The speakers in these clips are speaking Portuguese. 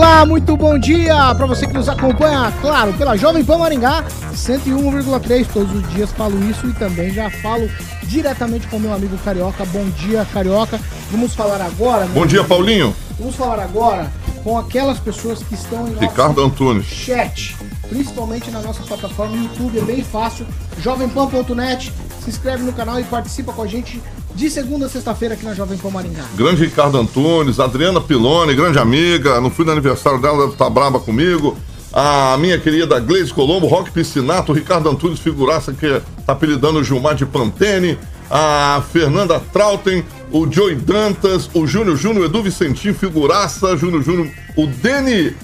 Olá, muito bom dia para você que nos acompanha, claro, pela Jovem Pan Maringá 101,3. Todos os dias falo isso e também já falo diretamente com meu amigo Carioca. Bom dia, Carioca. Vamos falar agora. Bom dia, Paulinho. Vamos falar agora com aquelas pessoas que estão em Ricardo Antunes. chat, principalmente na nossa plataforma YouTube, é bem fácil, jovempan.net, se inscreve no canal e participa com a gente de segunda a sexta-feira aqui na Jovem Pan Maringá. Grande Ricardo Antunes, Adriana Pilone, grande amiga. Não fui no aniversário dela, deve estar brava comigo. A minha querida Gleise Colombo, Rock Piscinato, Ricardo Antunes, figuraça que tá apelidando o Gilmar de Pantene. A Fernanda Trautem, o Joey Dantas, o Júnior Júnior, Edu Vicentinho, figuraça, Júnior Júnior, o Deni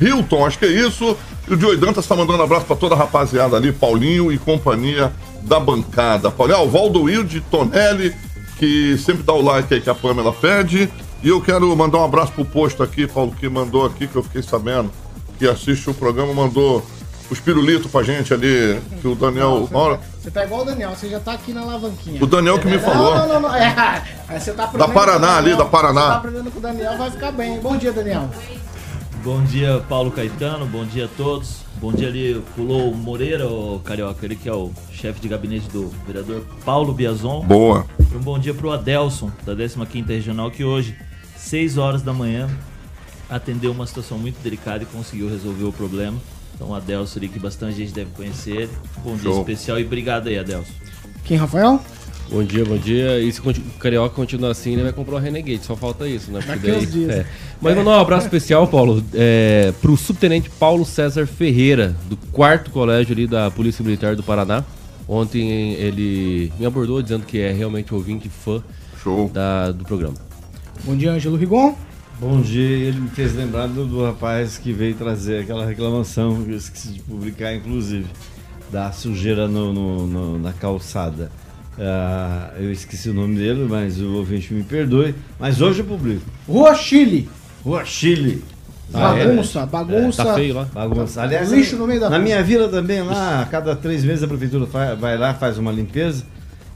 Hilton, acho que é isso. E o Joey Dantas tá mandando abraço pra toda a rapaziada ali, Paulinho e companhia da bancada. Paulinho, o Valdo Wilde Tonelli, que sempre dá o like aí que a Pamela pede. E eu quero mandar um abraço pro posto aqui, Paulo, que mandou aqui, que eu fiquei sabendo, que assiste o programa, mandou os pirulitos pra gente ali, que o Daniel. Não, Olha, você tá igual o Daniel, você já tá aqui na alavanquinha. o Daniel que me falou. Não, não, não, não. É, aí você tá Da Paraná ali, da Paraná. Você tá aprendendo com o Daniel, vai ficar bem. Bom dia, Daniel. Bom dia, Paulo Caetano. Bom dia a todos. Bom dia ali, pulou o Moreira, o Carioca, ele que é o chefe de gabinete do vereador Paulo Biazon. Boa. E um bom dia pro Adelson, da 15ª Regional, que hoje, 6 horas da manhã, atendeu uma situação muito delicada e conseguiu resolver o problema. Então, o Adelson ali, que bastante gente deve conhecer. Bom dia Show. especial e obrigado aí, Adelson. Quem, Rafael? Bom dia, bom dia. E se o Carioca continuar assim, ele vai comprar o Renegade, só falta isso, né? Porque uns dias. é. Mas mandar um abraço especial, Paulo, é, pro subtenente Paulo César Ferreira, do quarto colégio ali da Polícia Militar do Paraná. Ontem ele me abordou dizendo que é realmente ouvinte e fã Show. da, do programa. Bom dia, Ângelo Rigon. Bom dia, ele me fez lembrar do, do rapaz que veio trazer aquela reclamação que eu esqueci de publicar, inclusive, da sujeira no, no- no- na calçada. Ah, eu esqueci o nome dele, mas o ouvinte me perdoe. Mas hoje eu publico. Rua Chile. Rua Chile. Ah, é? bagunça, bagunça. Tá feio lá? Bagunça. Aliás, Lixo no meio da na rua. minha vila também, lá, a cada três meses a prefeitura vai lá, faz uma limpeza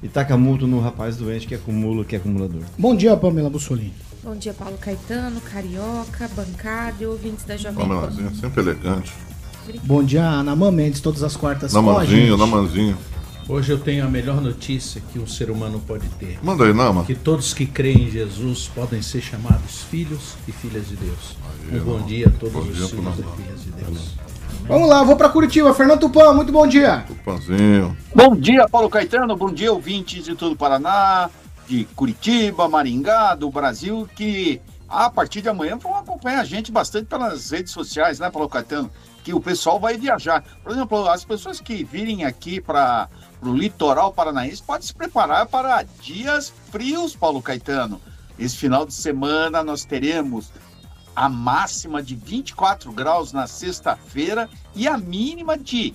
e taca multa no rapaz doente que acumula, que é acumulador. Bom dia, Pamela Bussolini. Bom dia, Paulo Caetano, Carioca, bancada e ouvintes da Jovem Pan. Pamelazinha, sempre elegante. Bom dia, Anamã Mendes, todas as quartas Namanzinho. Namanzinho. Hoje eu tenho a melhor notícia que um ser humano pode ter. Manda aí, Nama. Que todos que creem em Jesus podem ser chamados filhos e filhas de Deus. Um bom dia a todos Bom os filhos e filhas de Deus. Vamos lá, vou pra Curitiba. Fernando Tupan, muito bom dia. Tupanzinho. Bom dia, Paulo Caetano. Bom dia, ouvintes de todo o Paraná, de Curitiba, Maringá, do Brasil, que a partir de amanhã vão acompanhar a gente bastante pelas redes sociais, né, Paulo Caetano? Que o pessoal vai viajar. Por exemplo, as pessoas que virem aqui para o litoral paranaense podem se preparar para dias frios, Paulo Caetano. Esse final de semana nós teremos a máxima de 24 graus na sexta-feira e a mínima de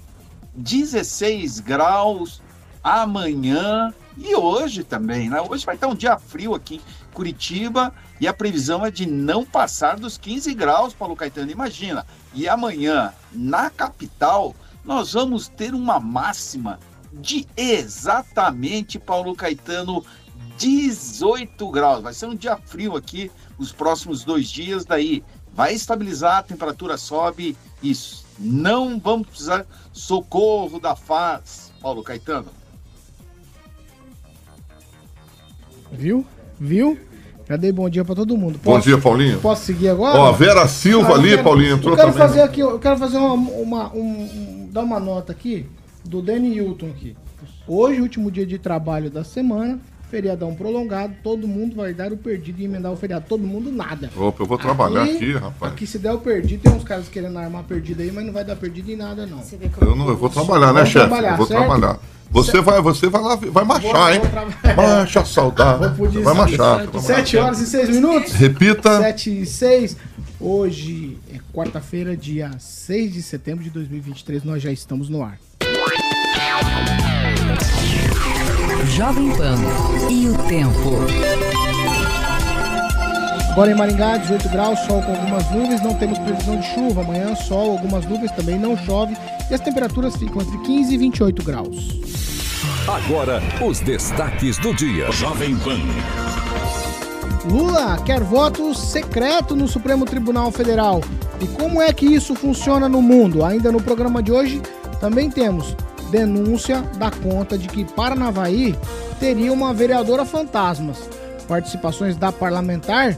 16 graus amanhã e hoje também, né? Hoje vai estar um dia frio aqui Curitiba e a previsão é de não passar dos 15 graus, Paulo Caetano. Imagina. E amanhã, na capital, nós vamos ter uma máxima de exatamente, Paulo Caetano, 18 graus. Vai ser um dia frio aqui os próximos dois dias, daí vai estabilizar, a temperatura sobe e não vamos precisar socorro da FAS, Paulo Caetano. Viu? Viu? Já dei bom dia pra todo mundo. Bom dia, Paulinho. Posso seguir agora? Ó, Vera Silva Ah, ali, quero- Paulinho, entrou eu quero também. Fazer aqui, eu quero fazer uma, uma- um, um- dar uma nota aqui do Danny Hilton aqui. Hoje, último dia de trabalho da semana, feriadão prolongado, todo mundo vai dar o perdido e emendar o feriado. Todo mundo nada. Opa, eu vou trabalhar aqui, rapaz. Aqui se der o perdido, tem uns caras querendo armar perdido aí, mas não vai dar perdido em nada, não. Você vê como Eu, não, eu vou trabalhar, né, chefe? Eu vou certo? trabalhar. Você vai, você vai lá, vai marchar, hein? Marcha pro Vai marchar. descanso. Sete horas e seis minutos. Repita. 7 e 6. Hoje é quarta-feira, dia 6 de setembro de 2023. Nós já estamos no ar. Jovem Pan e o tempo. Agora em Maringá, 18 graus, sol com algumas nuvens, não temos previsão de chuva. Amanhã, sol, algumas nuvens, também não chove. E as temperaturas ficam entre 15 e 28 graus. Agora, os destaques do dia. Jovem Pan. Lula quer voto secreto no Supremo Tribunal Federal. E como é que isso funciona no mundo? Ainda no programa de hoje, também temos denúncia da conta de que Paranavaí teria uma vereadora fantasmas. Participações da parlamentar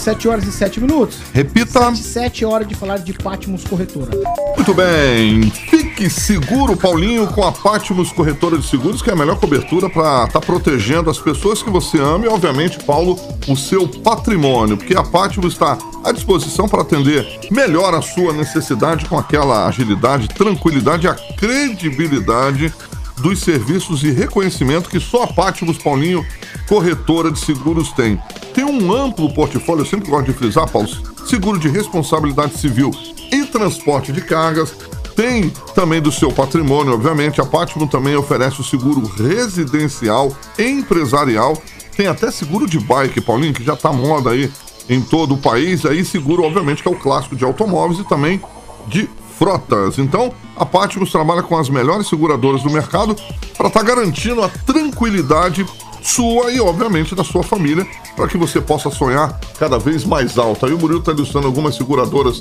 7 horas e 7 minutos. Repita. 7 horas de falar de Patmos Corretora. Muito bem. Fique seguro, Paulinho, com a Patmos Corretora de Seguros, que é a melhor cobertura para estar protegendo as pessoas que você ama e, obviamente, Paulo, o seu patrimônio. Porque a Patmos está à disposição para atender melhor a sua necessidade com aquela agilidade, tranquilidade e a credibilidade dos serviços e reconhecimento que só a Patmos Paulinho, corretora de seguros, tem. Tem um amplo portfólio, eu sempre gosto de frisar, Paulo, seguro de responsabilidade civil e transporte de cargas. Tem também do seu patrimônio, obviamente. A Patmos também oferece o seguro residencial, empresarial. Tem até seguro de bike, Paulinho, que já tá moda aí em todo o país. Aí seguro, obviamente, que é o clássico de automóveis e também de frotas. Então, a Patmos trabalha com as melhores seguradoras do mercado para estar garantindo a tranquilidade sua e, obviamente, da sua família, para que você possa sonhar cada vez mais alto. Aí o Murilo está ilustrando algumas seguradoras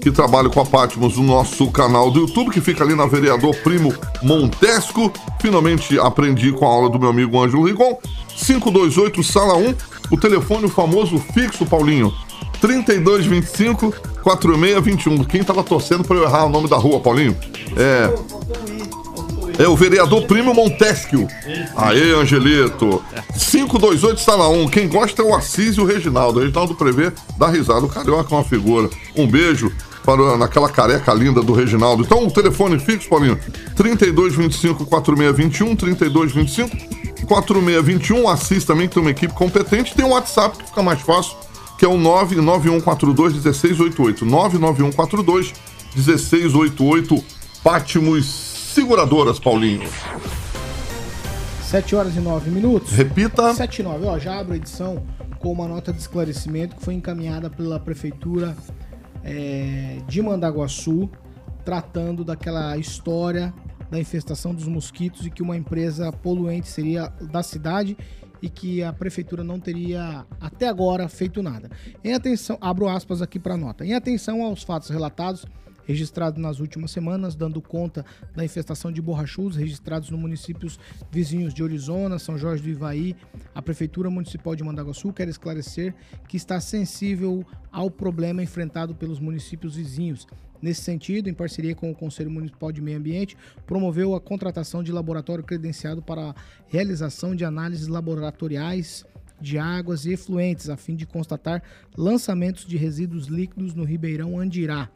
que trabalham com a Patmos no nosso canal do YouTube, que fica ali na Vereador Primo Montesco. Finalmente aprendi com a aula do meu amigo Ângelo Rigon. 528 Sala 1, o telefone famoso fixo, Paulinho. 3225 4621. Quem tava torcendo para eu errar o nome da rua, Paulinho? É. É o vereador Primo Montesquieu. Aê, Angelito. 528 Sala 1. Quem gosta é o Assis e o Reginaldo. O Reginaldo Prevê dá risada. O Carioca é uma figura. Um beijo para naquela careca linda do Reginaldo. Então, o telefone fixo, Paulinho. 3225 4621. 3225 4621. Assis também que tem uma equipe competente. Tem um WhatsApp que fica mais fácil, que é o 99142 1688. 99142 1688. Patmos Seguradoras, Paulinho. 7 horas e 9 minutos. Repita. 7 e 9. Ó, já abro a edição com uma nota de esclarecimento que foi encaminhada pela Prefeitura é, de Mandaguaçu, tratando daquela história da infestação dos mosquitos e que uma empresa poluente seria da cidade e que a prefeitura não teria até agora feito nada. Em atenção, abro aspas aqui para a nota. Em atenção aos fatos relatados registrados nas últimas semanas, dando conta da infestação de borrachudos registrados nos municípios vizinhos de Orizona, São Jorge do Ivaí, a Prefeitura Municipal de Mandaguaçu quer esclarecer que está sensível ao problema enfrentado pelos municípios vizinhos. Nesse sentido, em parceria com o Conselho Municipal de Meio Ambiente, promoveu a contratação de laboratório credenciado para a realização de análises laboratoriais de águas e efluentes, a fim de constatar lançamentos de resíduos líquidos no Ribeirão Andirá.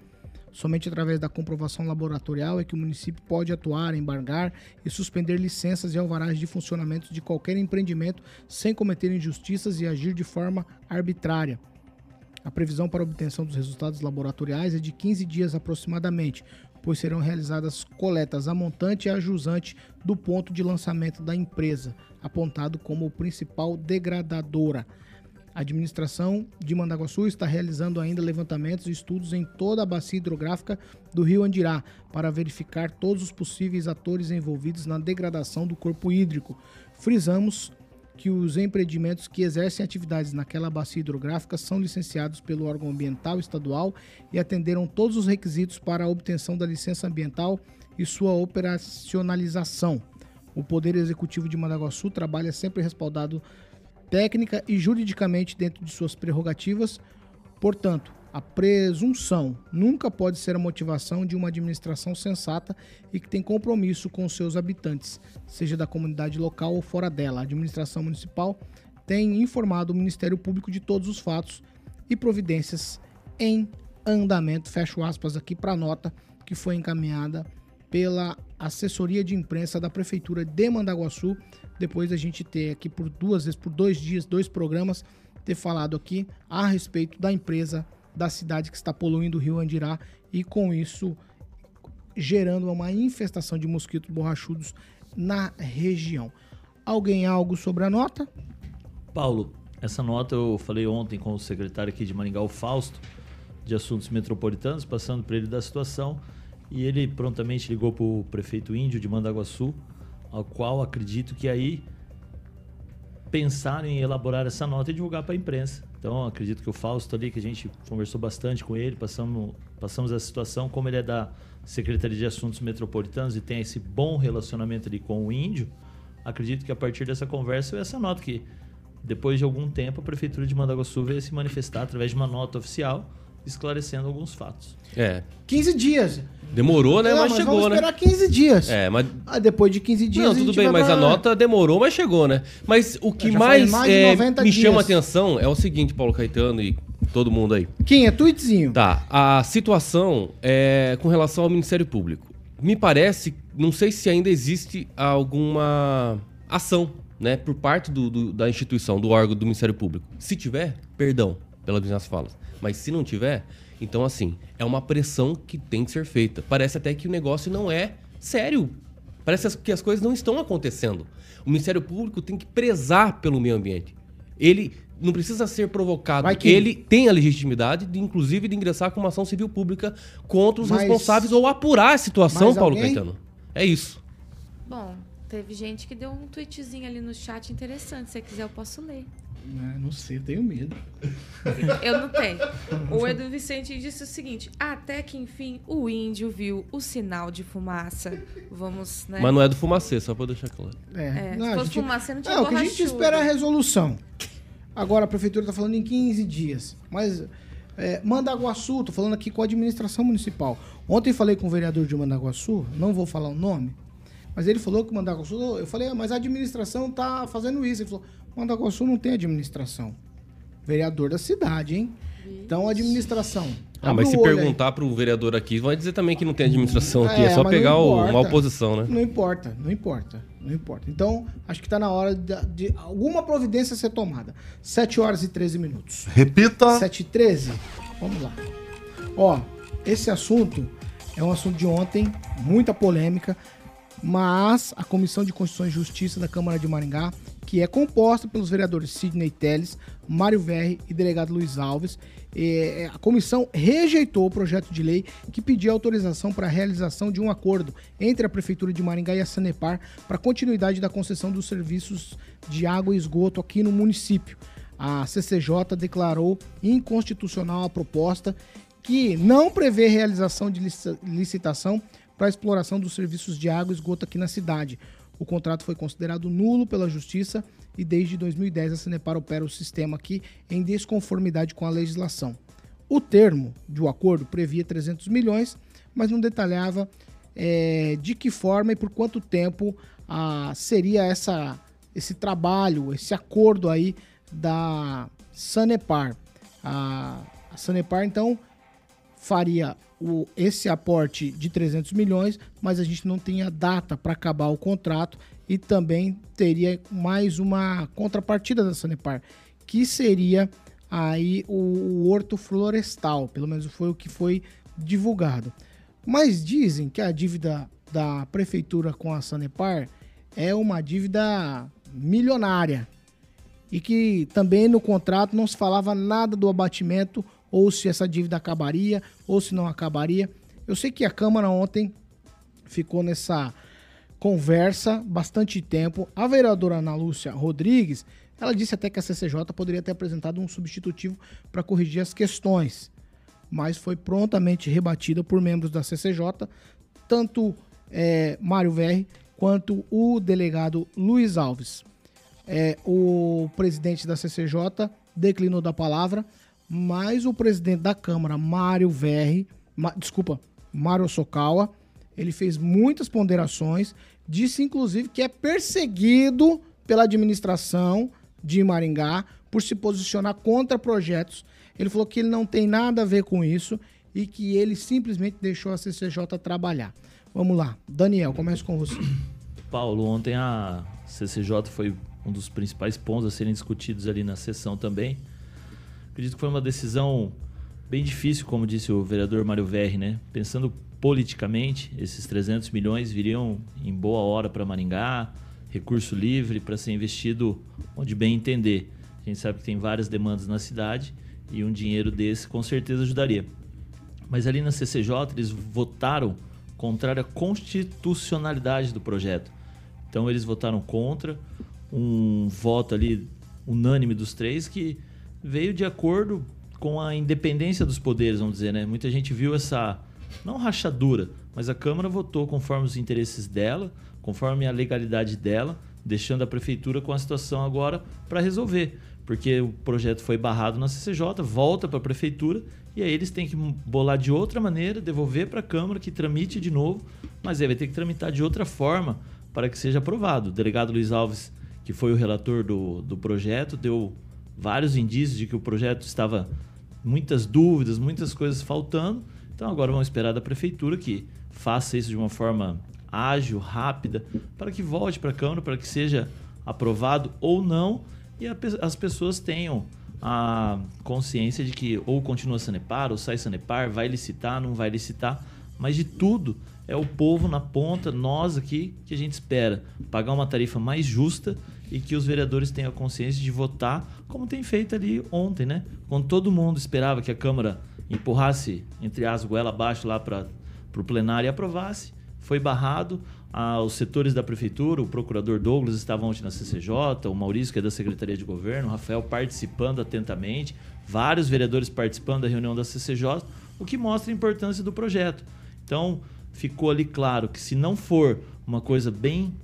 Somente através da comprovação laboratorial é que o município pode atuar, embargar e suspender licenças e alvarás de funcionamento de qualquer empreendimento sem cometer injustiças e agir de forma arbitrária. A previsão para obtenção dos resultados laboratoriais é de 15 dias aproximadamente, pois serão realizadas coletas a montante e a jusante do ponto de lançamento da empresa, apontado como principal degradadora. A administração de Mandaguaçu está realizando ainda levantamentos e estudos em toda a bacia hidrográfica do rio Andirá para verificar todos os possíveis atores envolvidos na degradação do corpo hídrico. Frisamos que os empreendimentos que exercem atividades naquela bacia hidrográfica são licenciados pelo órgão ambiental estadual e atenderam todos os requisitos para a obtenção da licença ambiental e sua operacionalização. O Poder Executivo de Mandaguaçu trabalha sempre respaldado técnica e juridicamente dentro de suas prerrogativas. Portanto, a presunção nunca pode ser a motivação de uma administração sensata e que tem compromisso com seus habitantes, seja da comunidade local ou fora dela. A administração municipal tem informado o Ministério Público de todos os fatos e providências em andamento. Fecho aspas aqui para a nota que foi encaminhada pela assessoria de imprensa da prefeitura de Mandaguaçu. Depois da gente ter aqui por duas vezes, por dois dias, dois programas, ter falado aqui a respeito da empresa da cidade que está poluindo o rio Andirá e com isso gerando uma infestação de mosquitos borrachudos na região. Alguém algo sobre a nota? Paulo, essa nota eu falei ontem com o secretário aqui de Maringá, o Fausto, de Assuntos Metropolitanos, passando para ele da situação. E ele prontamente ligou para o prefeito índio de Mandaguaçu, ao qual acredito que aí pensaram em elaborar essa nota e divulgar para a imprensa. Então, acredito que o Fausto ali, que a gente conversou bastante com ele, passamos, passamos a situação, como ele é da Secretaria de Assuntos Metropolitanos e tem esse bom relacionamento ali com o índio, acredito que a partir dessa conversa essa nota que depois de algum tempo a prefeitura de Mandaguaçu veio se manifestar através de uma nota oficial esclarecendo alguns fatos. É. 15 dias. Demorou, né? Não, mas, mas chegou, vamos né? esperar 15 dias. É, mas. Ah, depois de 15 dias. Não, tudo bem, mas pra- a nota demorou, mas chegou, né? Mas o que Já mais, mais é, 90 me dias. chama a atenção é o seguinte, Paulo Caetano e todo mundo aí. Quem é tweetzinho? Tá, a situação é com relação ao Ministério Público. Me parece, não sei se ainda existe alguma ação, né, por parte do- do- da instituição, do órgão do Ministério Público. Se tiver, perdão pelas minhas falas. Mas se não tiver, então assim, é uma pressão que tem que ser feita. Parece até que o negócio não é sério. Parece que as coisas não estão acontecendo. O Ministério Público tem que prezar pelo meio ambiente. Ele não precisa ser provocado. Que- Ele tem a legitimidade, de, inclusive, de ingressar com uma ação civil pública contra os Mas- responsáveis ou apurar a situação, Mas Paulo alguém? Caetano. É isso. Bom, teve gente que deu um tweetzinho ali no chat interessante. Se você quiser, eu posso ler. É, não sei, eu tenho medo. Eu não tenho. O Edu Vicente disse o seguinte: até que enfim o índio viu o sinal de fumaça. Vamos, né? Mas não é do fumacê, só pra deixar claro. É, É, não, se a fosse gente- fumaça, não tinha É, o que a gente espera é a resolução. Agora a prefeitura está falando em 15 dias. Mas é, Mandaguaçu, tô falando aqui com a administração municipal. Ontem falei com o vereador de Mandaguaçu, não vou falar o nome, mas ele falou que Mandaguaçu. Eu falei, ah, mas a administração tá fazendo isso. Ele falou: Mandaguaçu não tem administração. Vereador da cidade, hein? Então a administração. Ah, abre mas se o perguntar pro vereador aqui, vai dizer também que não tem administração aqui. É, só mas pegar o- uma oposição, né? Não importa, não importa, não importa. Então, acho que tá na hora de, de alguma providência ser tomada. 7 horas e 13 minutos. Repita. 7 e 13? Vamos lá. Ó, esse assunto é um assunto de ontem, muita polêmica, mas a Comissão de Constituição e Justiça da Câmara de Maringá, que é composta pelos vereadores Sidney Teles, Mário Verri e delegado Luiz Alves, eh, a comissão rejeitou o projeto de lei que pedia autorização para a realização de um acordo entre a Prefeitura de Maringá e a Sanepar para continuidade da concessão dos serviços de água e esgoto aqui no município. A CCJ declarou inconstitucional a proposta que não prevê realização de lici- licitação para a exploração dos serviços de água e esgoto aqui na cidade. O contrato foi considerado nulo pela Justiça e desde 2010 a Sanepar opera o sistema aqui em desconformidade com a legislação. O termo do acordo previa 300 milhões, mas não detalhava eh, de que forma e por quanto tempo ah, seria essa, esse trabalho, esse acordo aí da Sanepar. A, a Sanepar, então, faria o, esse aporte de 300 milhões, mas a gente não tinha data para acabar o contrato e também teria mais uma contrapartida da Sanepar, que seria aí o, o horto florestal, pelo menos foi o que foi divulgado. Mas dizem que a dívida da prefeitura com a Sanepar é uma dívida milionária e que também no contrato não se falava nada do abatimento ou se essa dívida acabaria ou se não acabaria. Eu sei que a Câmara ontem ficou nessa conversa bastante tempo. A vereadora Ana Lúcia Rodrigues, ela disse até que a CCJ poderia ter apresentado um substitutivo para corrigir as questões, mas foi prontamente rebatida por membros da CCJ, tanto é, Mário Verri quanto o delegado Luiz Alves. É, o presidente da CCJ declinou da palavra, mas o presidente da Câmara, Mário Verri, Ma, desculpa, Mário Sokawa, ele fez muitas ponderações, disse inclusive que é perseguido pela administração de Maringá por se posicionar contra projetos. Ele falou que ele não tem nada a ver com isso e que ele simplesmente deixou a CCJ trabalhar. Vamos lá, Daniel, começa com você. Paulo, ontem a CCJ foi um dos principais pontos a serem discutidos ali na sessão também. Acredito que foi uma decisão bem difícil, como disse o vereador Mário Verri, né? Pensando politicamente, esses 300 milhões viriam em boa hora para Maringá, recurso livre para ser investido onde bem entender. A gente sabe que tem várias demandas na cidade e um dinheiro desse com certeza ajudaria. Mas ali na CCJ eles votaram contrário à constitucionalidade do projeto. Então eles votaram contra, um voto ali unânime dos três que veio de acordo com a independência dos poderes, vamos dizer, né? Muita gente viu essa não rachadura, mas a Câmara votou conforme os interesses dela, conforme a legalidade dela, deixando a prefeitura com a situação agora para resolver, porque o projeto foi barrado na CCJ, volta para a prefeitura e aí eles têm que bolar de outra maneira, devolver para a Câmara que tramite de novo, mas aí vai ter que tramitar de outra forma para que seja aprovado. O delegado Luiz Alves, que foi o relator do, do projeto, deu vários indícios de que o projeto estava muitas dúvidas, muitas coisas faltando. Então agora vamos esperar da prefeitura que faça isso de uma forma ágil, rápida, para que volte para a Câmara, para que seja aprovado ou não e a, as pessoas tenham a consciência de que ou continua Sanepar, ou sai Sanepar, vai licitar, não vai licitar, mas de tudo é o povo na ponta, nós aqui, que a gente espera pagar uma tarifa mais justa e que os vereadores tenham consciência de votar como tem feito ali ontem, né? Quando todo mundo esperava que a Câmara empurrasse, entre as goela abaixo lá para o plenário e aprovasse, foi barrado. Ah, os setores da prefeitura, o procurador Douglas estavam ontem na CCJ, o Maurício, que é da Secretaria de Governo, o Rafael participando atentamente, vários vereadores participando da reunião da CCJ, o que mostra a importância do projeto. Então, ficou ali claro que se não for uma coisa bem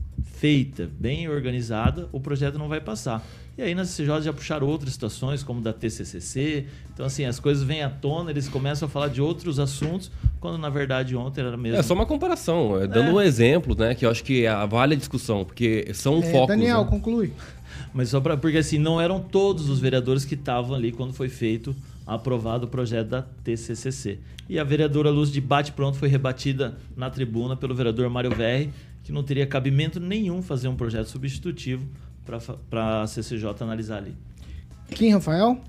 feita, bem organizada, o projeto não vai passar. E aí na CCJ já puxaram outras situações, como da TCCC. Então, assim, as coisas vêm à tona, eles começam a falar de outros assuntos, quando na verdade ontem era mesmo. É só uma comparação, é, dando é. um exemplo, né, que eu acho que vale a discussão, porque são é, focos. Daniel, né? conclui. Mas só para. Porque assim, não eram todos os vereadores que estavam ali quando foi feito aprovado o projeto da TCCC. E a vereadora Luz de Bate Pronto foi rebatida na tribuna pelo vereador Mário Verri, que não teria cabimento nenhum fazer um projeto substitutivo para a CCJ analisar ali. Quem, Rafael?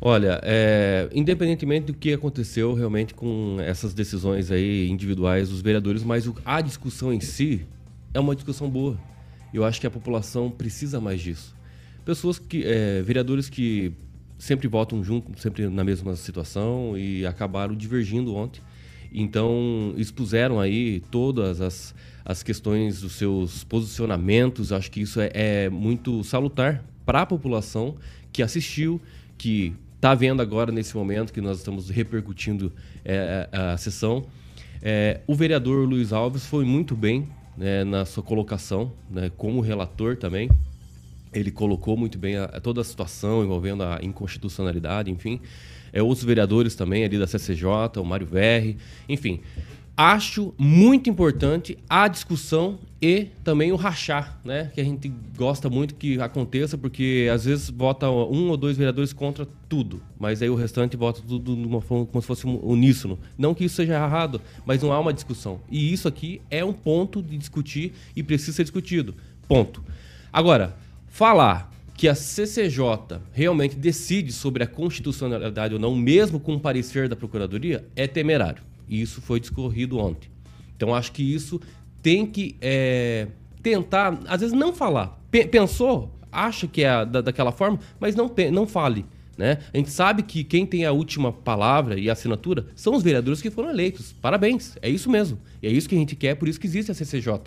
Olha, é, independentemente do que aconteceu realmente com essas decisões aí individuais dos vereadores, mas a discussão em si é uma discussão boa. Eu acho que a população precisa mais disso. Pessoas que, é, vereadores que sempre votam junto, sempre na mesma situação e acabaram divergindo ontem. Então, expuseram aí todas as, as questões dos seus posicionamentos. Acho que isso é, é muito salutar para a população que assistiu, que está vendo agora nesse momento que nós estamos repercutindo é, a, a sessão. É, o vereador Luiz Alves foi muito bem né, na sua colocação, né, como relator também ele colocou muito bem a toda a situação envolvendo a inconstitucionalidade, enfim. É, outros vereadores também ali da CCJ, o Mário Verri, enfim. Acho muito importante a discussão e também o rachar, né? Que a gente gosta muito que aconteça, porque às vezes vota um ou dois vereadores contra tudo, mas aí o restante vota tudo forma como se fosse uníssono. Não que isso seja errado, mas não há uma discussão. E isso aqui é um ponto de discutir e precisa ser discutido. Ponto. Agora, falar que a CCJ realmente decide sobre a constitucionalidade ou não, mesmo com o parecer da Procuradoria, é temerário. E isso foi discorrido ontem. Então, acho que isso tem que é, tentar, às vezes, não falar. P pensou, acha que é da, daquela forma, mas não, não fale. Né? A gente sabe que quem tem a última palavra e assinatura são os vereadores que foram eleitos. Parabéns, é isso mesmo. E é isso que a gente quer, por isso que existe a CCJ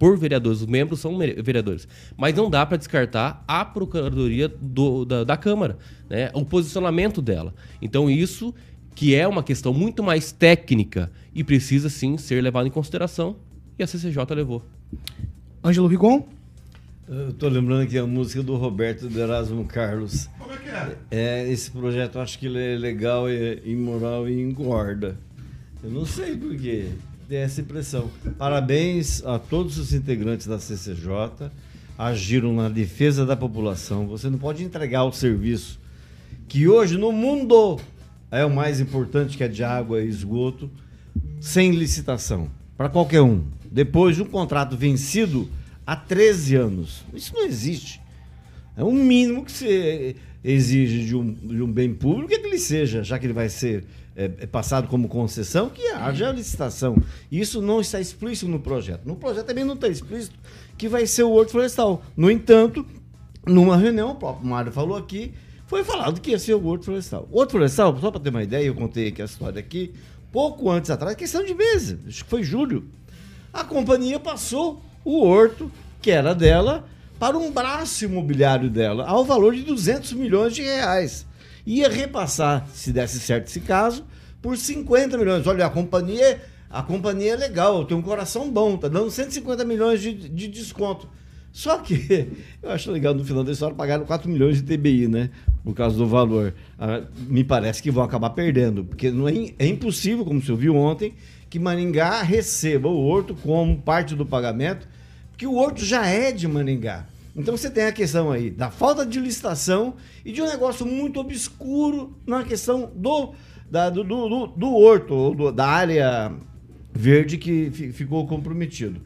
por vereadores, os membros são vereadores. Mas não dá para descartar a Procuradoria do, da, da, Câmara, né? o posicionamento dela. Então, isso que é uma questão muito mais técnica e precisa sim ser levado em consideração, e a CCJ levou. Ângelo Rigon? Eu tô lembrando aqui a música do Roberto de Erasmo Carlos. Como é que é? É, esse projeto eu acho que ele é legal, é imoral e engorda. Eu não sei por quê. Tem essa impressão. Parabéns a todos os integrantes da CCJ. Agiram na defesa da população. Você não pode entregar o serviço que hoje no mundo é o mais importante, que é de água e esgoto, sem licitação. Para qualquer um. Depois de um contrato vencido há 13 anos. Isso não existe. É o mínimo que você exige de um, de um bem público que ele seja, já que ele vai ser é, é passado como concessão, que haja licitação. Isso não está explícito no projeto. No projeto também não está explícito que vai ser o Horto Florestal. No entanto, numa reunião, o próprio Mário falou aqui, foi falado que ia ser o Horto Florestal. O Horto Florestal, só para ter uma ideia, eu contei aqui a história aqui, pouco antes atrás, questão de meses, acho que foi julho, a companhia passou o horto, que era dela, para um braço imobiliário dela, ao valor de 200 milhões de reais. Ia repassar, se desse certo esse caso, por 50 milhões. Olha, a companhia, a companhia é legal, tem um coração bom, tá dando 150 milhões de, de desconto. Só que eu acho legal no final da história pagaram 4 milhões de TBI, né? Por causa do valor. Ah, me parece que vão acabar perdendo, porque não é, é impossível, como você viu ontem, que Maringá receba o horto como parte do pagamento, porque o horto já é de Maringá. Então você tem a questão aí da falta de licitação e de um negócio muito obscuro na questão do, da, do, do, do, horto, ou do, da área verde que fi- ficou comprometido.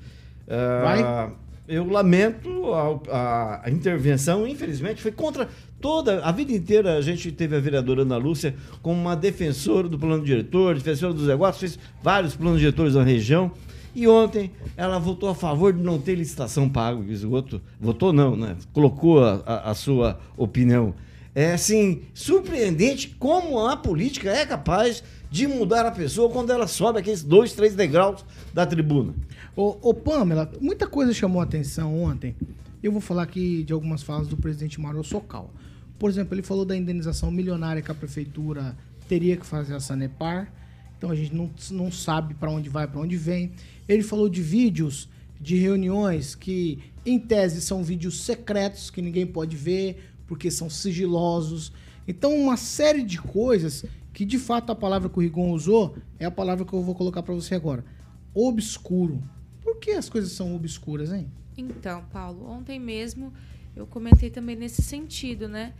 Vai? eu lamento a- a intervenção, infelizmente, foi contra toda. A vida inteira a gente teve a vereadora Ana Lúcia como uma defensora do plano diretor, defensora dos negócios, fez vários planos diretores na região. E ontem ela votou a favor de não ter licitação paga o esgoto. Votou não, né? Colocou a, a- a sua opinião. É assim, surpreendente como a política é capaz de mudar a pessoa quando ela sobe aqueles dois, três degraus da tribuna. Ô, ô, Pamela, muita coisa chamou a atenção ontem. Eu vou falar aqui de algumas falas do presidente Mário Socal. Por exemplo, ele falou da indenização milionária que a prefeitura teria que fazer a Sanepar. Então a gente não, não sabe para onde vai, para onde vem. Ele falou de vídeos de reuniões que, em tese, são vídeos secretos que ninguém pode ver porque são sigilosos. Então, uma série de coisas que, de fato, a palavra que o Rigon usou é a palavra que eu vou colocar para você agora. Obscuro. Por que as coisas são obscuras, hein? Então, Paulo, ontem mesmo eu comentei também nesse sentido, né?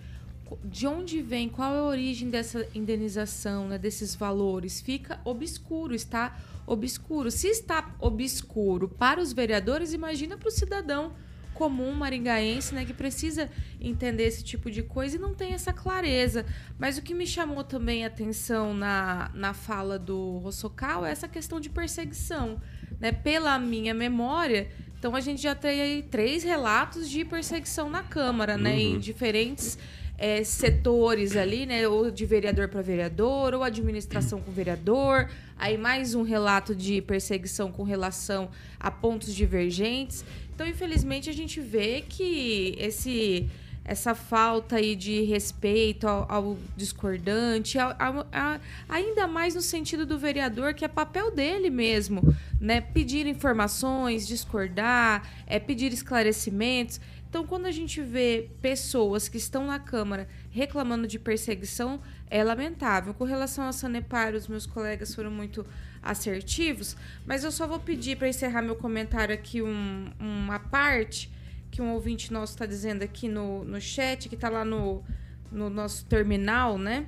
De onde vem, qual é a origem dessa indenização, né, desses valores? Fica obscuro, está obscuro. Se está obscuro para os vereadores, imagina para o cidadão comum maringaense, né, que precisa entender esse tipo de coisa e não tem essa clareza. Mas o que me chamou também a atenção na, na fala do Rossocal é essa questão de perseguição, né? Pela minha memória, então a gente já tem aí três relatos de perseguição na Câmara, né, em diferentes é, setores ali, né? Ou de vereador para vereador, ou administração com vereador. Aí mais um relato de perseguição com relação a pontos divergentes. Então, infelizmente, a gente vê que esse essa falta aí de respeito ao, ao discordante, ao- ao- a- ainda mais no sentido do vereador, que é papel dele mesmo, né? Pedir informações, discordar, é, pedir esclarecimentos. Então, quando a gente vê pessoas que estão na Câmara reclamando de perseguição, é lamentável. Com relação a Sanepar, os meus colegas foram muito assertivos, mas eu só vou pedir para encerrar meu comentário aqui um- uma parte que um ouvinte nosso está dizendo aqui no, no chat, que está lá no, no nosso terminal, né?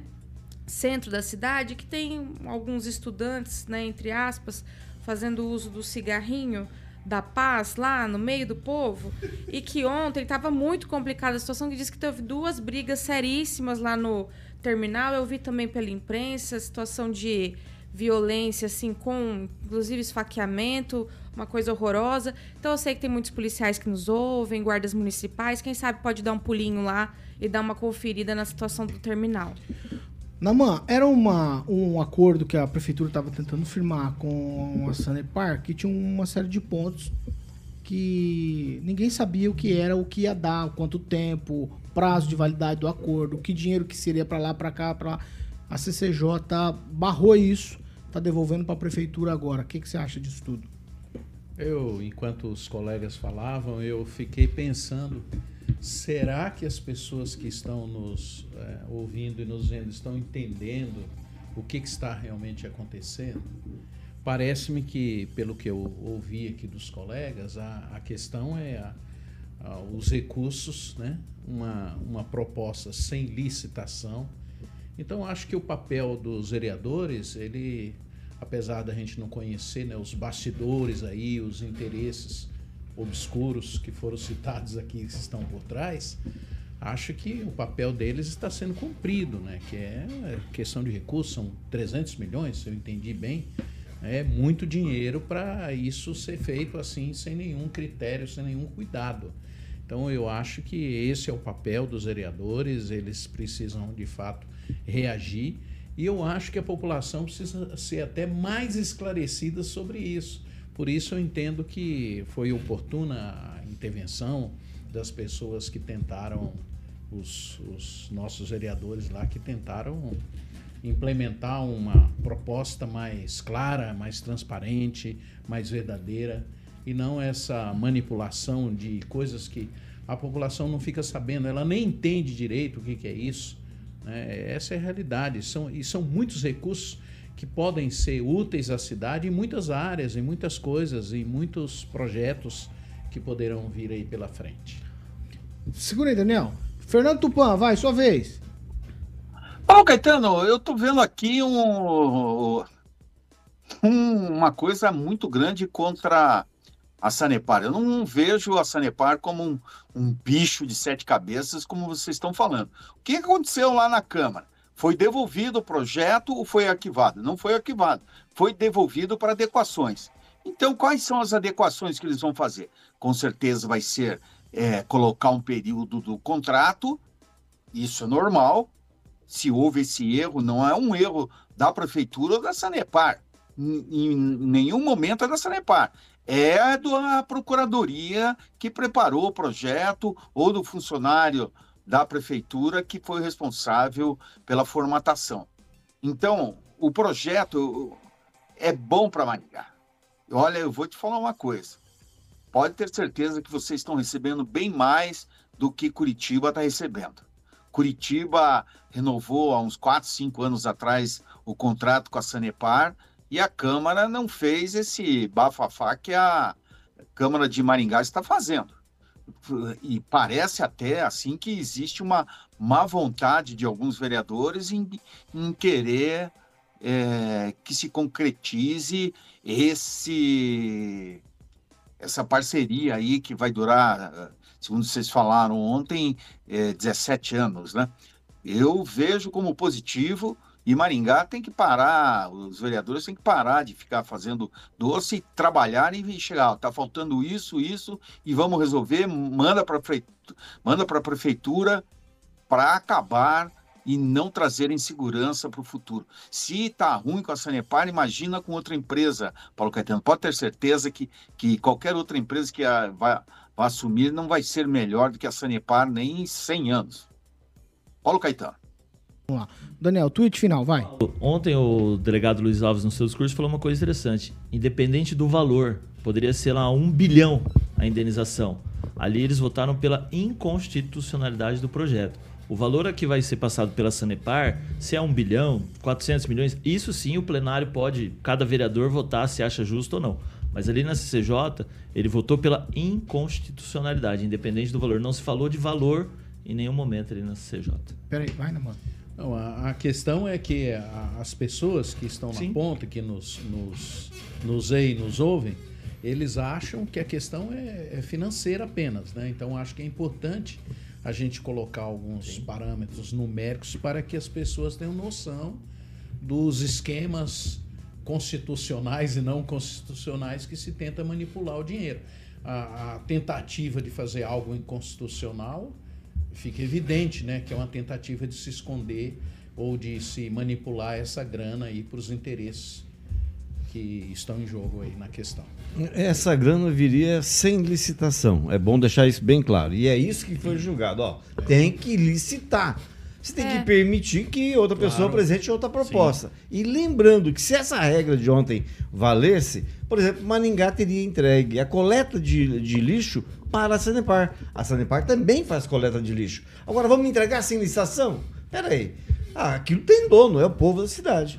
Centro da cidade, que tem alguns estudantes, né, entre aspas, fazendo uso do cigarrinho da paz lá no meio do povo e que ontem estava muito complicada a situação que diz que teve duas brigas seríssimas lá no terminal eu vi também pela imprensa situação de violência assim com inclusive esfaqueamento uma coisa horrorosa então eu sei que tem muitos policiais que nos ouvem guardas municipais quem sabe pode dar um pulinho lá e dar uma conferida na situação do terminal Naman, era uma, um acordo que a prefeitura estava tentando firmar com a Sanepar que tinha uma série de pontos que ninguém sabia o que era, o que ia dar, quanto tempo, prazo de validade do acordo, que dinheiro que seria para lá, para cá, para a CCJ barrou isso, tá devolvendo para a prefeitura agora. O que, que você acha disso tudo? Eu, enquanto os colegas falavam, eu fiquei pensando: será que as pessoas que estão nos eh, ouvindo e nos vendo estão entendendo o que, que está realmente acontecendo? Parece-me que, pelo que eu ouvi aqui dos colegas, a, a questão é a, a, os recursos, né? uma, uma proposta sem licitação. Então, acho que o papel dos vereadores, ele apesar da gente não conhecer né, os bastidores aí, os interesses obscuros que foram citados aqui, que estão por trás, acho que o papel deles está sendo cumprido, né? Que é questão de recursos, são 300 milhões, se eu entendi bem. É muito dinheiro para isso ser feito assim, sem nenhum critério, sem nenhum cuidado. Então eu acho que esse é o papel dos vereadores, eles precisam de fato reagir e eu acho que a população precisa ser até mais esclarecida sobre isso. Por isso eu entendo que foi oportuna a intervenção das pessoas que tentaram, os, os nossos vereadores lá, que tentaram implementar uma proposta mais clara, mais transparente, mais verdadeira e não essa manipulação de coisas que a população não fica sabendo, ela nem entende direito o que, que é isso. Né? Essa é a realidade. São, e são muitos recursos que podem ser úteis à cidade em muitas áreas, em muitas coisas, em muitos projetos que poderão vir aí pela frente. Segura aí, Daniel. Fernando Tupan, vai, sua vez. Paulo Caetano, eu tô vendo aqui um, um, uma coisa muito grande contra a Sanepar. Eu não vejo a Sanepar como um, um bicho de sete cabeças, como vocês estão falando. O que aconteceu lá na Câmara? Foi devolvido o projeto ou foi arquivado? Não foi arquivado, foi devolvido para adequações. Então, quais são as adequações que eles vão fazer? Com certeza vai ser é, colocar um período do contrato, isso é normal. Se houve esse erro, não é um erro da prefeitura ou da Sanepar. Em nenhum momento é da Sanepar é da procuradoria que preparou o projeto ou do funcionário da prefeitura que foi responsável pela formatação. Então, o projeto é bom para Maringá. Olha, eu vou te falar uma coisa. Pode ter certeza que vocês estão recebendo bem mais do que Curitiba está recebendo. Curitiba renovou há uns 4, 5 anos atrás o contrato com a Sanepar e a Câmara não fez esse bafafá que a Câmara de Maringá está fazendo. E parece até assim que existe uma má vontade de alguns vereadores em, em querer é, que se concretize esse essa parceria aí que vai durar, segundo vocês falaram ontem, é, 17 anos, né? Eu vejo como positivo e Maringá tem que parar, os vereadores têm que parar de ficar fazendo doce, trabalhar e chegar, está faltando isso, isso, e vamos resolver, manda para manda a prefeitura para acabar e não trazer insegurança para o futuro. Se está ruim com a Sanepar, imagina com outra empresa, Paulo Caetano. Pode ter certeza que, que qualquer outra empresa que a, vai, vai assumir não vai ser melhor do que a Sanepar nem em 100 anos. Paulo Caetano. Vamos lá. Daniel, tweet final, vai. Ontem o delegado Luiz Alves, no seu discurso, falou uma coisa interessante. Independente do valor, poderia ser lá um bilhão a indenização. Ali eles votaram pela inconstitucionalidade do projeto. O valor a que vai ser passado pela Sanepar, se é um bilhão, 400 milhões, isso sim o plenário pode, cada vereador votar se acha justo ou não. Mas ali na CCJ, ele votou pela inconstitucionalidade, independente do valor. Não se falou de valor em nenhum momento ali na CCJ. Peraí, vai, namoro. Não, a, a, questão é que a, as pessoas que estão Sim. na ponta, que nos, nos, nos e nos ouvem, eles acham que a questão é, é, financeira apenas, né? Então acho que é importante a gente colocar alguns Sim. parâmetros numéricos para que as pessoas tenham noção dos esquemas constitucionais e não constitucionais que se tenta manipular o dinheiro. A, a tentativa de fazer algo inconstitucional fica evidente né, que é uma tentativa de se esconder ou de se manipular essa grana aí para os interesses que estão em jogo aí na questão. Essa grana viria sem licitação. É bom deixar isso bem claro. E é isso que foi julgado. Ó, tem que licitar. você tem É. que permitir que outra pessoa apresente outra proposta. E lembrando que se essa regra de ontem valesse, por exemplo, Maningá teria entregue a coleta de, de lixo para a Sanepar. A Sanepar também faz coleta de lixo. Agora, vamos entregar sem licitação? Peraí. Ah, aquilo tem dono, é o povo da cidade.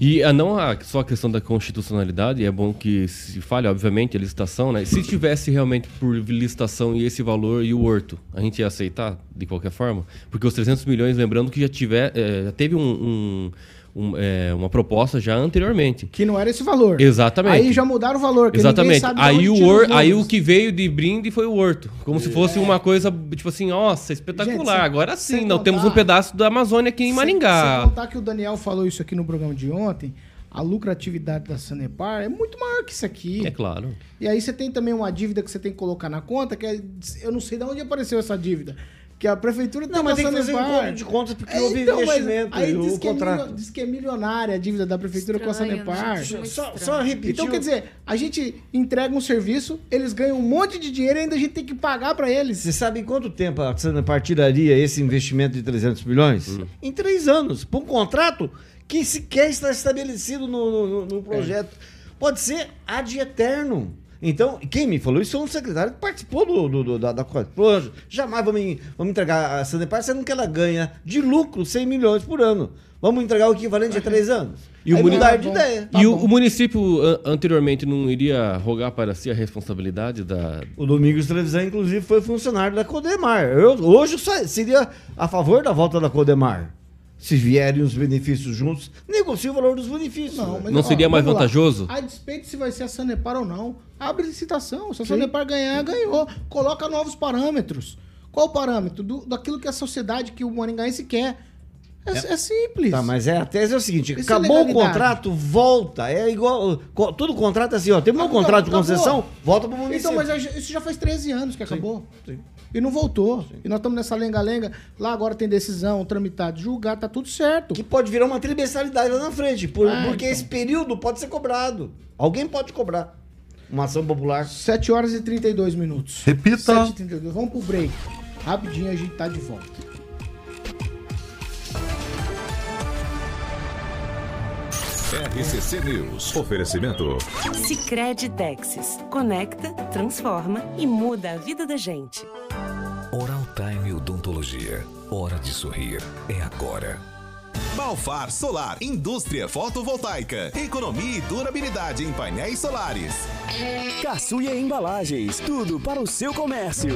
E a, não a, só a questão da constitucionalidade, é bom que se fale, obviamente, a licitação, né? Se tivesse realmente por licitação e esse valor e o horto, a gente ia aceitar de qualquer forma? Porque os 300 milhões, lembrando que já, tiver, eh, já teve um, um- um, eh, uma proposta já anteriormente. Que não era esse valor. Exatamente. Aí já mudaram o valor. Exatamente. Aí o, or, aí o que veio de brinde foi o horto. Como se fosse uma coisa, tipo assim, nossa, espetacular. Gente, Agora sim, não temos um pedaço da Amazônia aqui em Sem- Maringá. Sem contar que o Daniel falou isso aqui no programa de ontem, a lucratividade da Sanepar é muito maior que isso aqui. É claro. E aí você tem também uma dívida que você tem que colocar na conta, que é, eu não sei de onde apareceu essa dívida. Que a prefeitura Não, mas tem que fazer um conto de contas porque É, houve então, mas investimento aí e o diz que, é contrato. milio- diz que é milionária a dívida da prefeitura com a Estranho, Sanepar. gente, muito Só, estranho. só repetir. Então, quer dizer, a gente entrega um serviço, eles ganham um monte de dinheiro e ainda a gente tem que pagar pra eles. Você sabe em quanto tempo a Sanepar tiraria esse investimento de 300 milhões? Em três anos. Por um contrato que sequer está estabelecido no, no- no- no projeto. Pode ser ad eterno. Então, quem me falou isso foi um secretário que participou do, do- do- da, da coisa. Falou, "Anjo, jamais vamos, vamos entregar a Sanepar, sendo que ela ganha de lucro 100 milhões por ano. Vamos entregar o equivalente a três anos. E o Aí mudar Tá de ideia. Tá e o, o município an- anteriormente não iria rogar para si a responsabilidade da. O Domingos Televisão, inclusive, foi funcionário da Codemar. Eu, hoje eu seria a favor da volta da Codemar. Se vierem os benefícios juntos, negocie o valor dos benefícios. mas, Não seria mais vamos lá. vantajoso? A despeito se vai ser a Sanepar ou não, abre licitação. Se a Sanepar ganhar, ganhou. Coloca novos parâmetros. Qual o parâmetro? Do, daquilo que a sociedade, que o Maringaense quer. É, é simples. Tá, mas é, a tese é o seguinte: Isso é acabou o legalidade. contrato, volta. É igual. Todo contrato é assim, ó. Temos um Acabou, contrato de acabou. concessão, volta pro município. Então, mas isso já faz 13 anos que acabou. sim. E não voltou. E nós estamos nessa lenga-lenga. Lá agora tem decisão, tramitado, julgado, tá tudo certo. Que pode virar uma trimestralidade lá na frente. por- Ah, porque então. esse período pode ser cobrado. Alguém pode cobrar. Uma ação popular. 7 horas e 32 minutos. Repita. 7 e 32. Vamos pro break. Rapidinho a gente tá de volta. RCC News. Oferecimento. Sicredi Texas. Conecta, transforma e muda a vida da gente. Oral Time Odontologia. Hora de sorrir. É agora. Balfar Solar, indústria fotovoltaica, economia e durabilidade em painéis solares. Caçuia Embalagens, tudo para o seu comércio.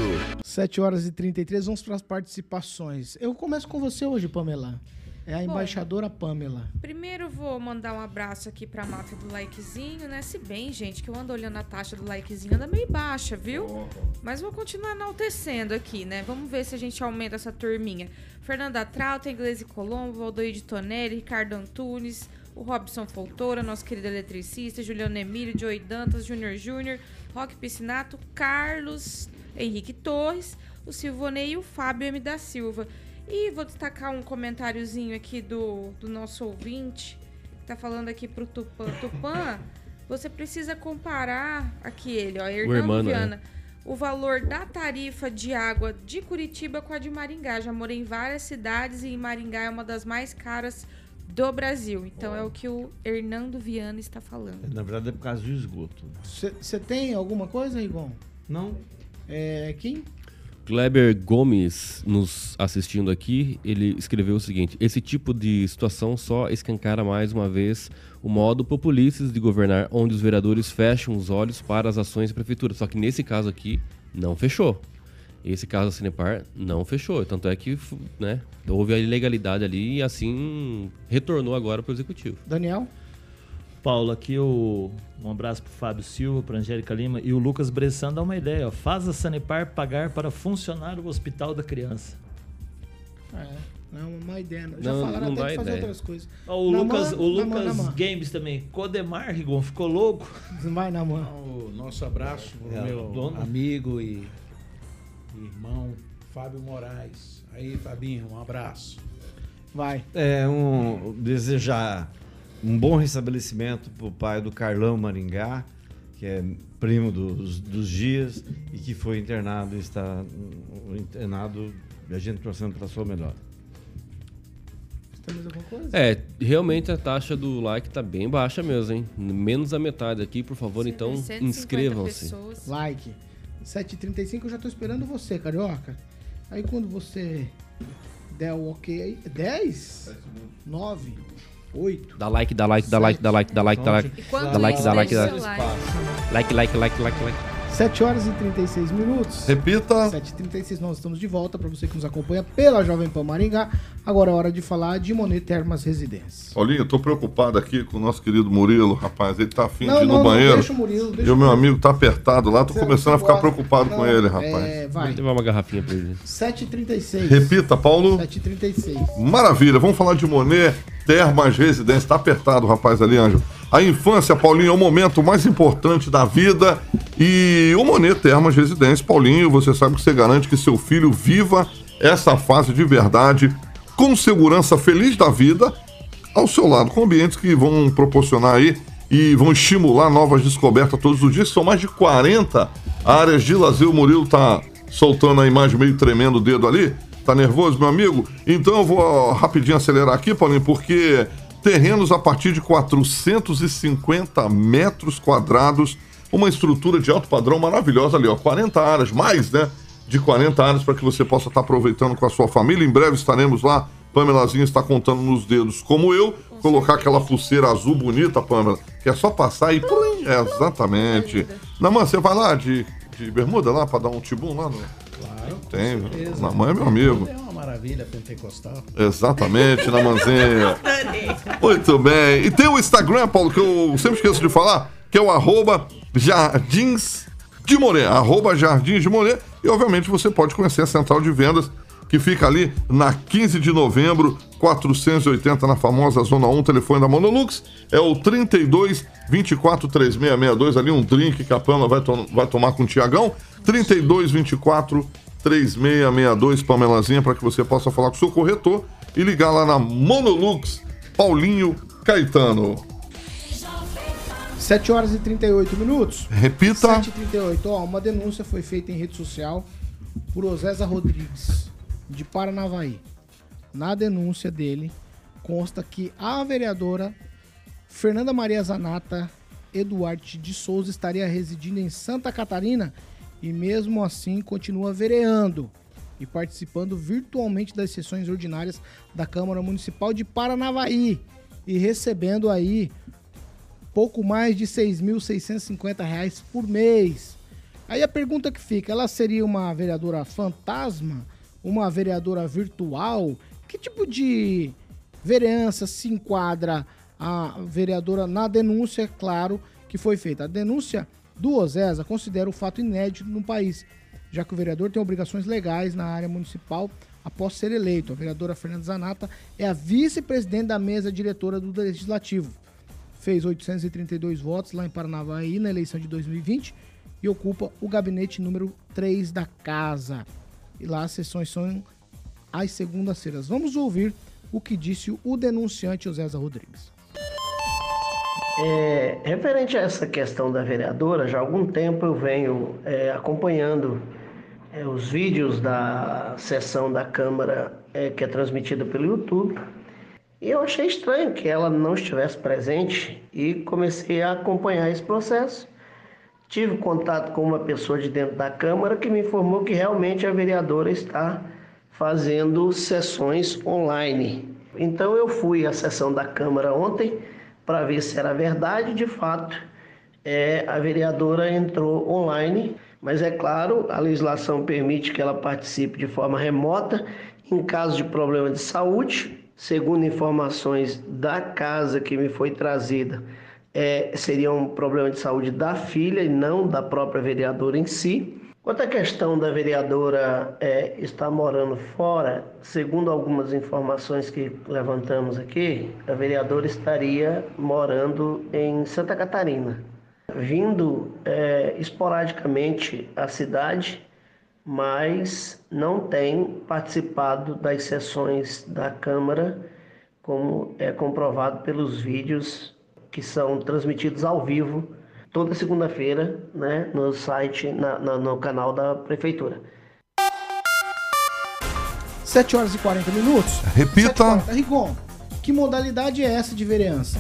7 horas e 33, vamos para as participações. Eu começo com você hoje, Pamela. É a Bom. embaixadora Pamela. Primeiro eu vou mandar um abraço aqui pra máfia do likezinho, né? Se bem, gente, que eu ando olhando a taxa do likezinho, anda meio baixa, viu? Mas vou continuar enaltecendo aqui, né? Vamos ver se a gente aumenta essa turminha. Fernanda Trauta, Inglese Colombo, Valdoide Tonelli, Ricardo Antunes, o Robson Foltora, nosso querido eletricista, Juliano Emílio, Joey Dantas, Júnior Júnior, Roque Piscinato, Carlos Henrique Torres, o Silvonei e o Fábio M. da Silva. E vou destacar um comentáriozinho aqui do, do nosso ouvinte, que tá falando aqui pro Tupã. Tupã, você precisa comparar aqui ele, ó, Hernando Hermano, é. Viana. O valor da tarifa de água de Curitiba com a de Maringá. Já morei em várias cidades e em Maringá é uma das mais caras do Brasil. Então é o que o Hernando Viana está falando. Na verdade é por causa do esgoto. Você tem alguma coisa, Rigon? Não. É, quem? Kleber Gomes, nos assistindo aqui, ele escreveu o seguinte: esse tipo de situação só escancara mais uma vez o modo populista de governar, onde os vereadores fecham os olhos para as ações da prefeitura. Só que nesse caso aqui, não fechou. Esse caso da Cinepar não fechou. Tanto é que né, houve a ilegalidade ali e assim retornou agora para o executivo. Daniel? Paulo, aqui o, um abraço pro Fábio Silva, pra Angélica Lima e o Lucas Bressan dá uma ideia. Ó. Faz a Sanepar pagar para funcionar o Hospital da Criança. É, não, uma ideia. não. Já Não, falaram não até de fazer ideia. outras coisas. Ó, o Na Lucas, o Lucas. Games também. Codemar, Rigon, ficou louco? Vai na mão. O nosso abraço pro É, meu dono. amigo e irmão Fábio Moraes. Aí, Fabinho, um abraço. Vai. É um desejar um bom restabelecimento pro pai do Carlão Maringá, que é primo dos, dos Dias e que foi internado e está internado e a gente torcendo para sua melhor. Tem mais alguma coisa? É, realmente a taxa do like tá bem baixa mesmo, hein? Menos da metade aqui, por favor, então 150 inscrevam-se. Like. 7h35 eu já tô esperando você, carioca. Aí quando você der o ok aí. 10? 9? 8? Dá like, dá like, dá like, dá like, dá like, dá like. Dá like, dá like, dá like. Like, like, like, like, like. 7 horas e 36 minutos. Repita. 7h36, nós estamos de volta para você que nos acompanha pela Jovem Pan Maringá. Agora é hora de falar de Monet Termas Residência. Paulinho, eu tô preocupado aqui com o nosso querido Murilo, rapaz. Ele tá afim Não, de ir no não, não, banheiro. deixa o Murilo, deixa e o meu Murilo. amigo tá apertado lá, tô Você- começando a ficar gosta? preocupado com Não, ele, rapaz. É, vai. Vou levar uma garrafinha pra ele. 7h36. Repita, Paulo. 7h36. Maravilha, vamos falar de Monet, Termas Residência. Tá apertado, rapaz, ali, Ângelo. A infância, Paulinho, é o momento mais importante da vida. E o Monet Termas Residência, Paulinho, você sabe que você garante que seu filho viva essa fase de verdade com segurança feliz da vida ao seu lado, com ambientes que vão proporcionar aí e vão estimular novas descobertas todos os dias. São mais de 40 áreas de lazer. O Murilo tá soltando a imagem meio tremendo o dedo ali. Tá nervoso, meu amigo? Então eu vou rapidinho acelerar aqui, Paulinho, porque terrenos a partir de 450 metros quadrados, uma estrutura de alto padrão maravilhosa ali, ó, 40 áreas, mais, né? De 40 áreas para que você possa estar aproveitando com a sua família. Em breve estaremos lá. Pamelazinha está contando nos dedos, como eu, colocar aquela pulseira azul bonita, Pamela, que é só passar e. Plim, é, exatamente. Namã, você vai lá de, de bermuda lá para dar um tibum lá? No... Claro. Tem. Namã é meu amigo. É uma maravilha pentecostal. Exatamente, Namanzinha. Muito bem. E tem o Instagram, Paulo, que eu sempre esqueço de falar, que é o arroba Jardins de Monet. Arroba Jardins de Monet. E, obviamente, você pode conhecer a central de vendas, que fica ali na 15 de novembro, 480, na famosa Zona 1. O telefone da Monolux é o 32 24 3662. Ali um drink que a Pamela vai, to- vai tomar com o Tiagão. 32 24 3662, Pamelazinha, para que você possa falar com o seu corretor e ligar lá na Monolux Paulinho Caetano. 7 horas e 38 minutos. Repita. 7h38. Ó, uma denúncia foi feita em rede social por Osésa Rodrigues, de Paranavaí. Na denúncia dele, consta que a vereadora Fernanda Maria Zanata Eduarte de Souza estaria residindo em Santa Catarina e mesmo assim continua vereando e participando virtualmente das sessões ordinárias da Câmara Municipal de Paranavaí e recebendo aí pouco mais de 6.650 reais por mês. Aí a pergunta que fica, ela seria uma vereadora fantasma? Uma vereadora virtual? Que tipo de vereança se enquadra a vereadora na denúncia, claro, que foi feita? A denúncia do Osesa considera o fato inédito no país, já que o vereador tem obrigações legais na área municipal após ser eleito. A vereadora Fernanda Zanata é a vice-presidente da mesa diretora do Legislativo fez 832 votos lá em Paranavaí na eleição de 2020 e ocupa o gabinete número 3 da casa. E lá as sessões são às segundas-feiras. Vamos ouvir o que disse o denunciante Osésa Rodrigues. É, referente a essa questão da vereadora, já há algum tempo eu venho é, acompanhando é, os vídeos da sessão da Câmara é, que é transmitida pelo YouTube. E eu achei estranho que ela não estivesse presente e comecei a acompanhar esse processo. Tive contato com uma pessoa de dentro da Câmara que me informou que realmente a vereadora está fazendo sessões online. Então eu fui à sessão da Câmara ontem para ver se era verdade. De fato, é, a vereadora entrou online, mas é claro, a legislação permite que ela participe de forma remota em caso de problema de saúde. Segundo informações da casa que me foi trazida, é, seria um problema de saúde da filha e não da própria vereadora em si. Quanto à questão da vereadora é, estar morando fora, segundo algumas informações que levantamos aqui, a vereadora estaria morando em Santa Catarina, vindo é, esporadicamente à cidade, mas não tem participado das sessões da Câmara, como é comprovado pelos vídeos que são transmitidos ao vivo toda segunda-feira, né, no site, na, na- no canal da prefeitura. 7 horas e 40 minutos. Repita. 7h40. Rigon, Que modalidade é essa de vereança?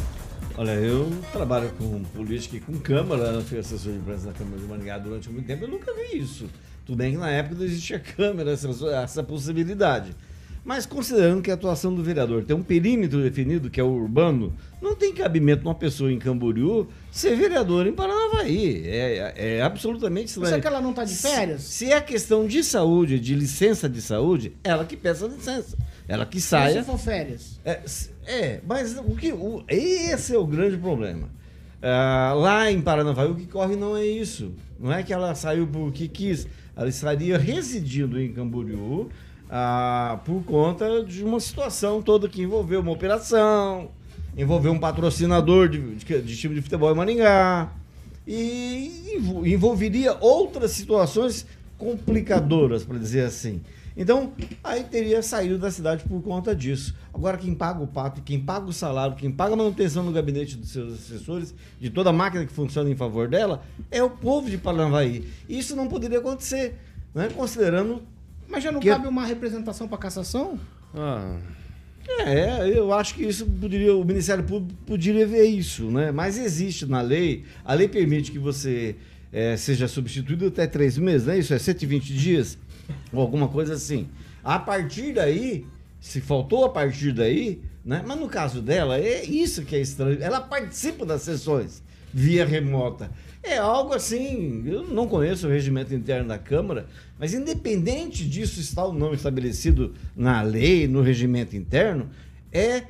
Olha, eu trabalho com política e com Câmara, eu fui assessor de imprensa da Câmara de Maringá durante muito tempo, eu nunca vi isso. Tudo bem que na época não existia Câmara, essa, essa possibilidade. Mas considerando que a atuação do vereador tem um perímetro definido, que é o urbano, não tem cabimento uma pessoa em Camboriú ser vereador em Paranavaí. É, é, é absolutamente Você que ela não está de férias? Se, se é questão de saúde, de licença de saúde, ela que peça a licença. Ela que saia. Se for férias. É, é, mas o que, o, esse é o grande problema. Ah, lá em Paranavaí, o que corre não é isso. Não é que ela saiu porque quis. Ela estaria residindo em Camboriú ah, por conta de uma situação toda que envolveu uma operação, envolveu um patrocinador de, de, de time de futebol em Maringá e envolveria outras situações complicadoras, para dizer assim. Então, aí teria saído da cidade por conta disso. Agora, quem paga o pato, quem paga o salário, quem paga a manutenção no gabinete dos seus assessores, de toda a máquina que funciona em favor dela, é o povo de Paranavaí. Isso não poderia acontecer, né? considerando mas já não que... cabe uma representação para cassação? Ah. É, eu acho que isso poderia, o Ministério Público poderia ver isso, né? Mas existe na lei, a lei permite que você é, seja substituído até três meses, não é isso? É 120 dias, ou alguma coisa assim. A partir daí, se faltou a partir daí, né? Mas no caso dela, é isso que é estranho. Ela participa das sessões via remota. É algo assim, eu não conheço o regimento interno da Câmara, mas independente disso estar ou não estabelecido na lei, no regimento interno, é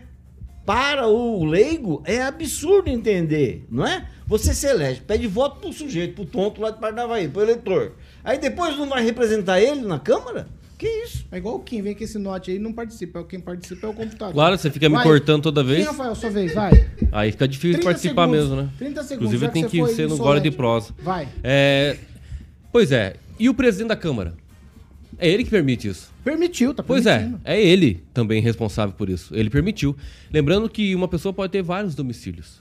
para o leigo é absurdo entender, não é? Você se elege, pede voto pro sujeito, pro tonto lá de Parnavaí, pro eleitor. Aí depois não vai representar ele na Câmara? Que isso? É igual Kim, vem com esse note aí não participa. Quem participa é o computador. Claro, você fica me vai. cortando toda vez. Quem, Rafael, sua vez, vai. Aí fica difícil participar segundos, mesmo, né? 30 segundos. Inclusive tem que, que ser no gole de prosa. Vai. É... Pois é. E o presidente da Câmara? É ele que permite isso. Permitiu, tá Pois é, é ele também responsável por isso. Ele permitiu. Lembrando que uma pessoa pode ter vários domicílios.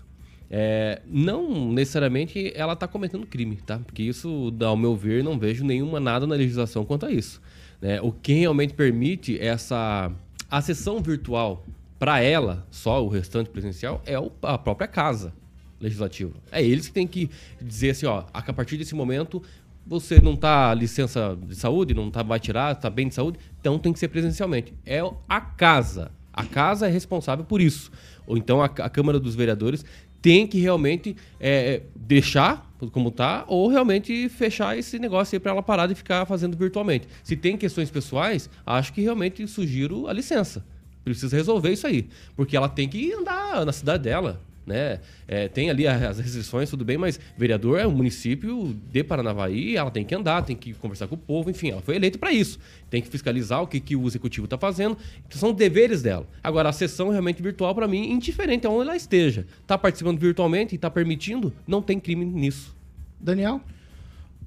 É, não necessariamente ela está cometendo crime, tá? Porque isso, ao meu ver, não vejo nenhuma nada na legislação quanto a isso. Né? O que realmente permite essa a sessão virtual para ela, só o restante presencial, é a própria casa legislativa. É eles que têm que dizer assim, ó, a partir desse momento você não está licença de saúde, não tá, vai tirar, está bem de saúde, então tem que ser presencialmente. É a casa. A casa é responsável por isso. Ou então a, a Câmara dos Vereadores tem que realmente é, deixar como está, ou realmente fechar esse negócio aí para ela parar de ficar fazendo virtualmente. Se tem questões pessoais, acho que realmente sugiro a licença. Precisa resolver isso aí. Porque ela tem que andar na cidade dela né? É, tem ali as restrições, tudo bem, mas vereador é um município de Paranavaí, ela tem que andar, tem que conversar com o povo, enfim, ela foi eleita para isso. Tem que fiscalizar o que, que o executivo está fazendo, são deveres dela. Agora, a sessão realmente virtual, para mim, indiferente aonde ela esteja. Está participando virtualmente e está permitindo, não tem crime nisso. Daniel?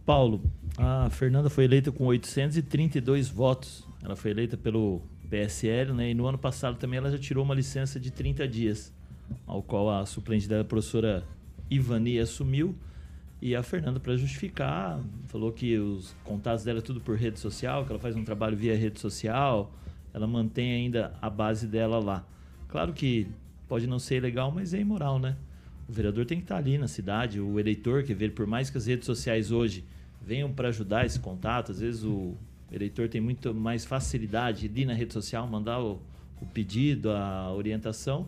Paulo, a Fernanda foi eleita com 832 votos. Ela foi eleita pelo PSL, né? E no ano passado também ela já tirou uma licença de 30 dias ao qual a suplente dela, a professora Ivani, assumiu. E a Fernanda, para justificar, falou que os contatos dela é tudo por rede social, que ela faz um trabalho via rede social, ela mantém ainda a base dela lá. Claro que pode não ser legal, mas é imoral, né? O vereador tem que estar ali na cidade, o eleitor quer ver, por mais que as redes sociais hoje venham para ajudar esse contato, às vezes o eleitor tem muito mais facilidade de ir na rede social, mandar o, o pedido, a orientação,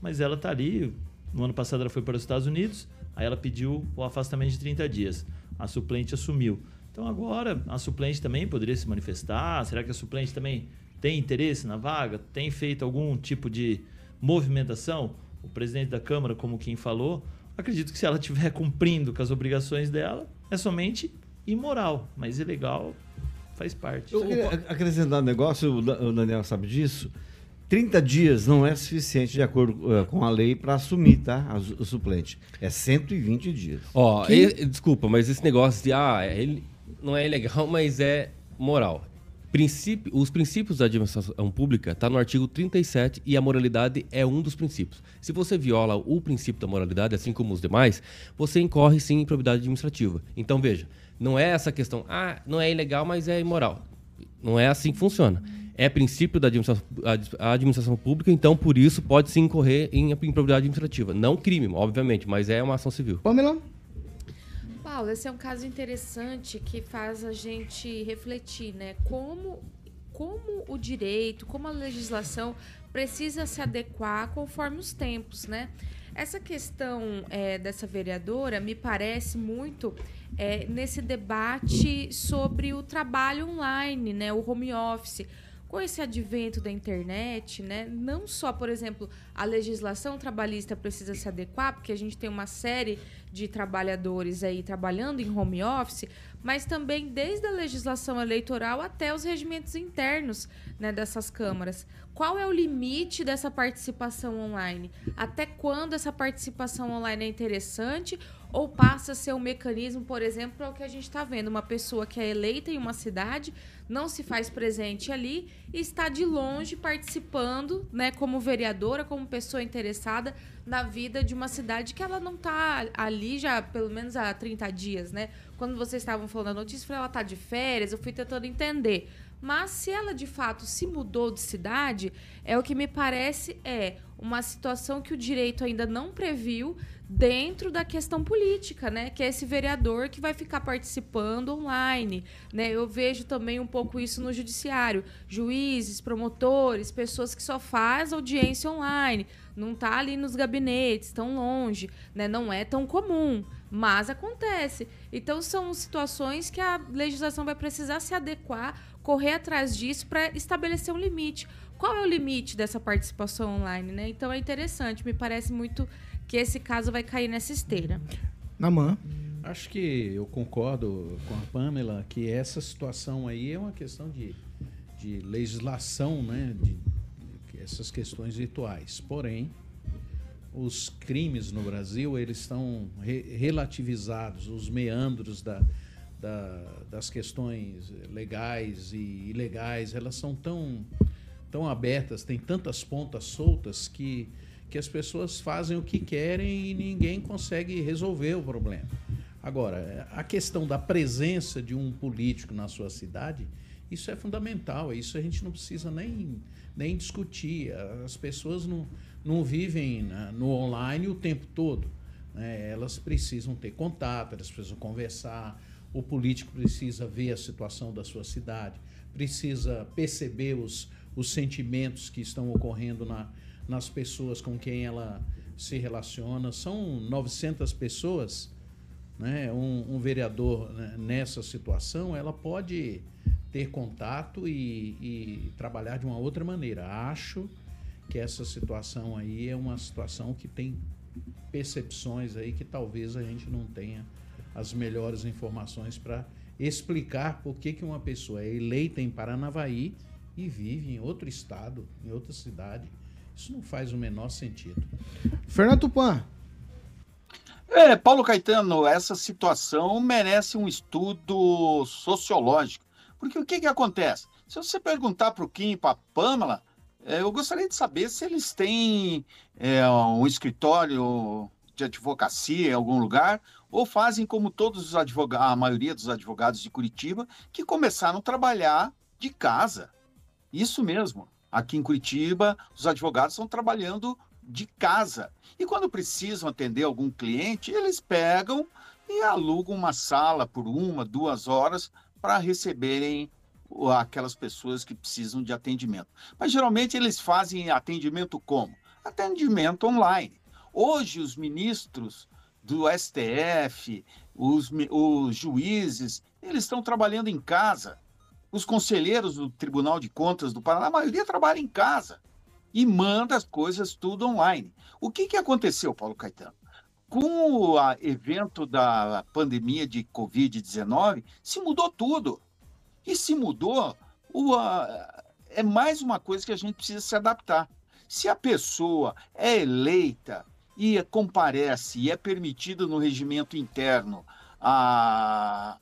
mas ela está ali. No ano passado ela foi para os Estados Unidos, aí ela pediu o afastamento de 30 dias. A suplente assumiu. Então agora a suplente também poderia se manifestar. Será que a suplente também tem interesse na vaga? Tem feito algum tipo de movimentação? O presidente da Câmara, como quem falou, acredito que se ela estiver cumprindo com as obrigações dela, é somente imoral, mas ilegal faz parte. Eu, acrescentar um negócio, o Daniel sabe disso. 30 dias não é suficiente de acordo uh, com a lei para assumir, tá? O suplente. É 120 dias. Ó, que... desculpa, mas esse negócio de ah, ele não é ilegal, mas é moral. Princípio, os princípios da administração pública está no artigo 37 e a moralidade é um dos princípios. Se você viola o princípio da moralidade, assim como os demais, você incorre sim em improbidade administrativa. Então veja, não é essa questão, ah, não é ilegal, mas é imoral. Não é assim que funciona é princípio da administração, a administração pública, então por isso pode se incorrer em improbidade administrativa. Não crime, obviamente, mas é uma ação civil. Pamela? Paulo, esse é um caso interessante que faz a gente refletir, né? Como, como o direito, como a legislação precisa se adequar conforme os tempos, né? Essa questão é, dessa vereadora me parece muito é, nesse debate sobre o trabalho online, né? O home office com esse advento da internet, né, não só, por exemplo, a legislação trabalhista precisa se adequar, porque a gente tem uma série de trabalhadores aí trabalhando em home office, mas também desde a legislação eleitoral até os regimentos internos né, dessas câmaras. Qual é o limite dessa participação online? Até quando essa participação online é interessante ou passa a ser um mecanismo, por exemplo, para o que a gente está vendo, uma pessoa que é eleita em uma cidade, não se faz presente ali e está de longe participando, né, como vereadora, como pessoa interessada na vida de uma cidade que ela não está ali já pelo menos há 30 dias, né? Quando vocês estavam falando a notícia, ela está de férias, eu fui tentando entender. Mas se ela de fato se mudou de cidade, é o que me parece é uma situação que o direito ainda não previu dentro da questão política, né? Que é esse vereador que vai ficar participando online, né? Eu vejo também um pouco isso no judiciário, juízes, promotores, pessoas que só faz audiência online, não tá ali nos gabinetes, tão longe, né? Não é tão comum, mas acontece. Então são situações que a legislação vai precisar se adequar, correr atrás disso para estabelecer um limite. Qual é o limite dessa participação online, né? Então é interessante, me parece muito que esse caso vai cair nessa esteira. Namã. Acho que eu concordo com a Pamela que essa situação aí é uma questão de, de legislação, né? De, de essas questões virtuais. Porém, os crimes no Brasil eles estão re relativizados, os meandros da, da, das questões legais e ilegais, elas são tão, tão abertas, tem tantas pontas soltas que que as pessoas fazem o que querem e ninguém consegue resolver o problema. Agora, a questão da presença de um político na sua cidade, isso é fundamental, isso a gente não precisa nem, nem discutir. As pessoas não, não vivem no online o tempo todo. Né? Elas precisam ter contato, elas precisam conversar, o político precisa ver a situação da sua cidade, precisa perceber os, os sentimentos que estão ocorrendo na, nas pessoas com quem ela se relaciona. São 900 pessoas, né? um, um vereador né, nessa situação, ela pode ter contato e, e trabalhar de uma outra maneira. Acho que essa situação aí é uma situação que tem percepções aí que talvez a gente não tenha as melhores informações para explicar por que, que uma pessoa é eleita em Paranavaí e vive em outro estado, em outra cidade, isso não faz o menor sentido. Fernando Tupan. É, Paulo Caetano, essa situação merece um estudo sociológico. Porque o que, que acontece? Se você perguntar para o Kim e para a Pamela, é, eu gostaria de saber se eles têm é, um escritório de advocacia em algum lugar ou fazem como todos os advogados, a maioria dos advogados de Curitiba, que começaram a trabalhar de casa. Isso mesmo. Aqui em Curitiba, os advogados estão trabalhando de casa. E quando precisam atender algum cliente, eles pegam e alugam uma sala por uma, duas horas para receberem aquelas pessoas que precisam de atendimento. Mas geralmente eles fazem atendimento como? Atendimento online. Hoje, os ministros do STF, os, os juízes, eles estão trabalhando em casa. Os conselheiros do Tribunal de Contas do Paraná, a maioria trabalha em casa e manda as coisas tudo online. O que, que aconteceu, Paulo Caetano? Com o evento da pandemia de Covid-19, se mudou tudo. E se mudou, o, a, é mais uma coisa que a gente precisa se adaptar. Se a pessoa é eleita e comparece e é permitido no regimento interno a,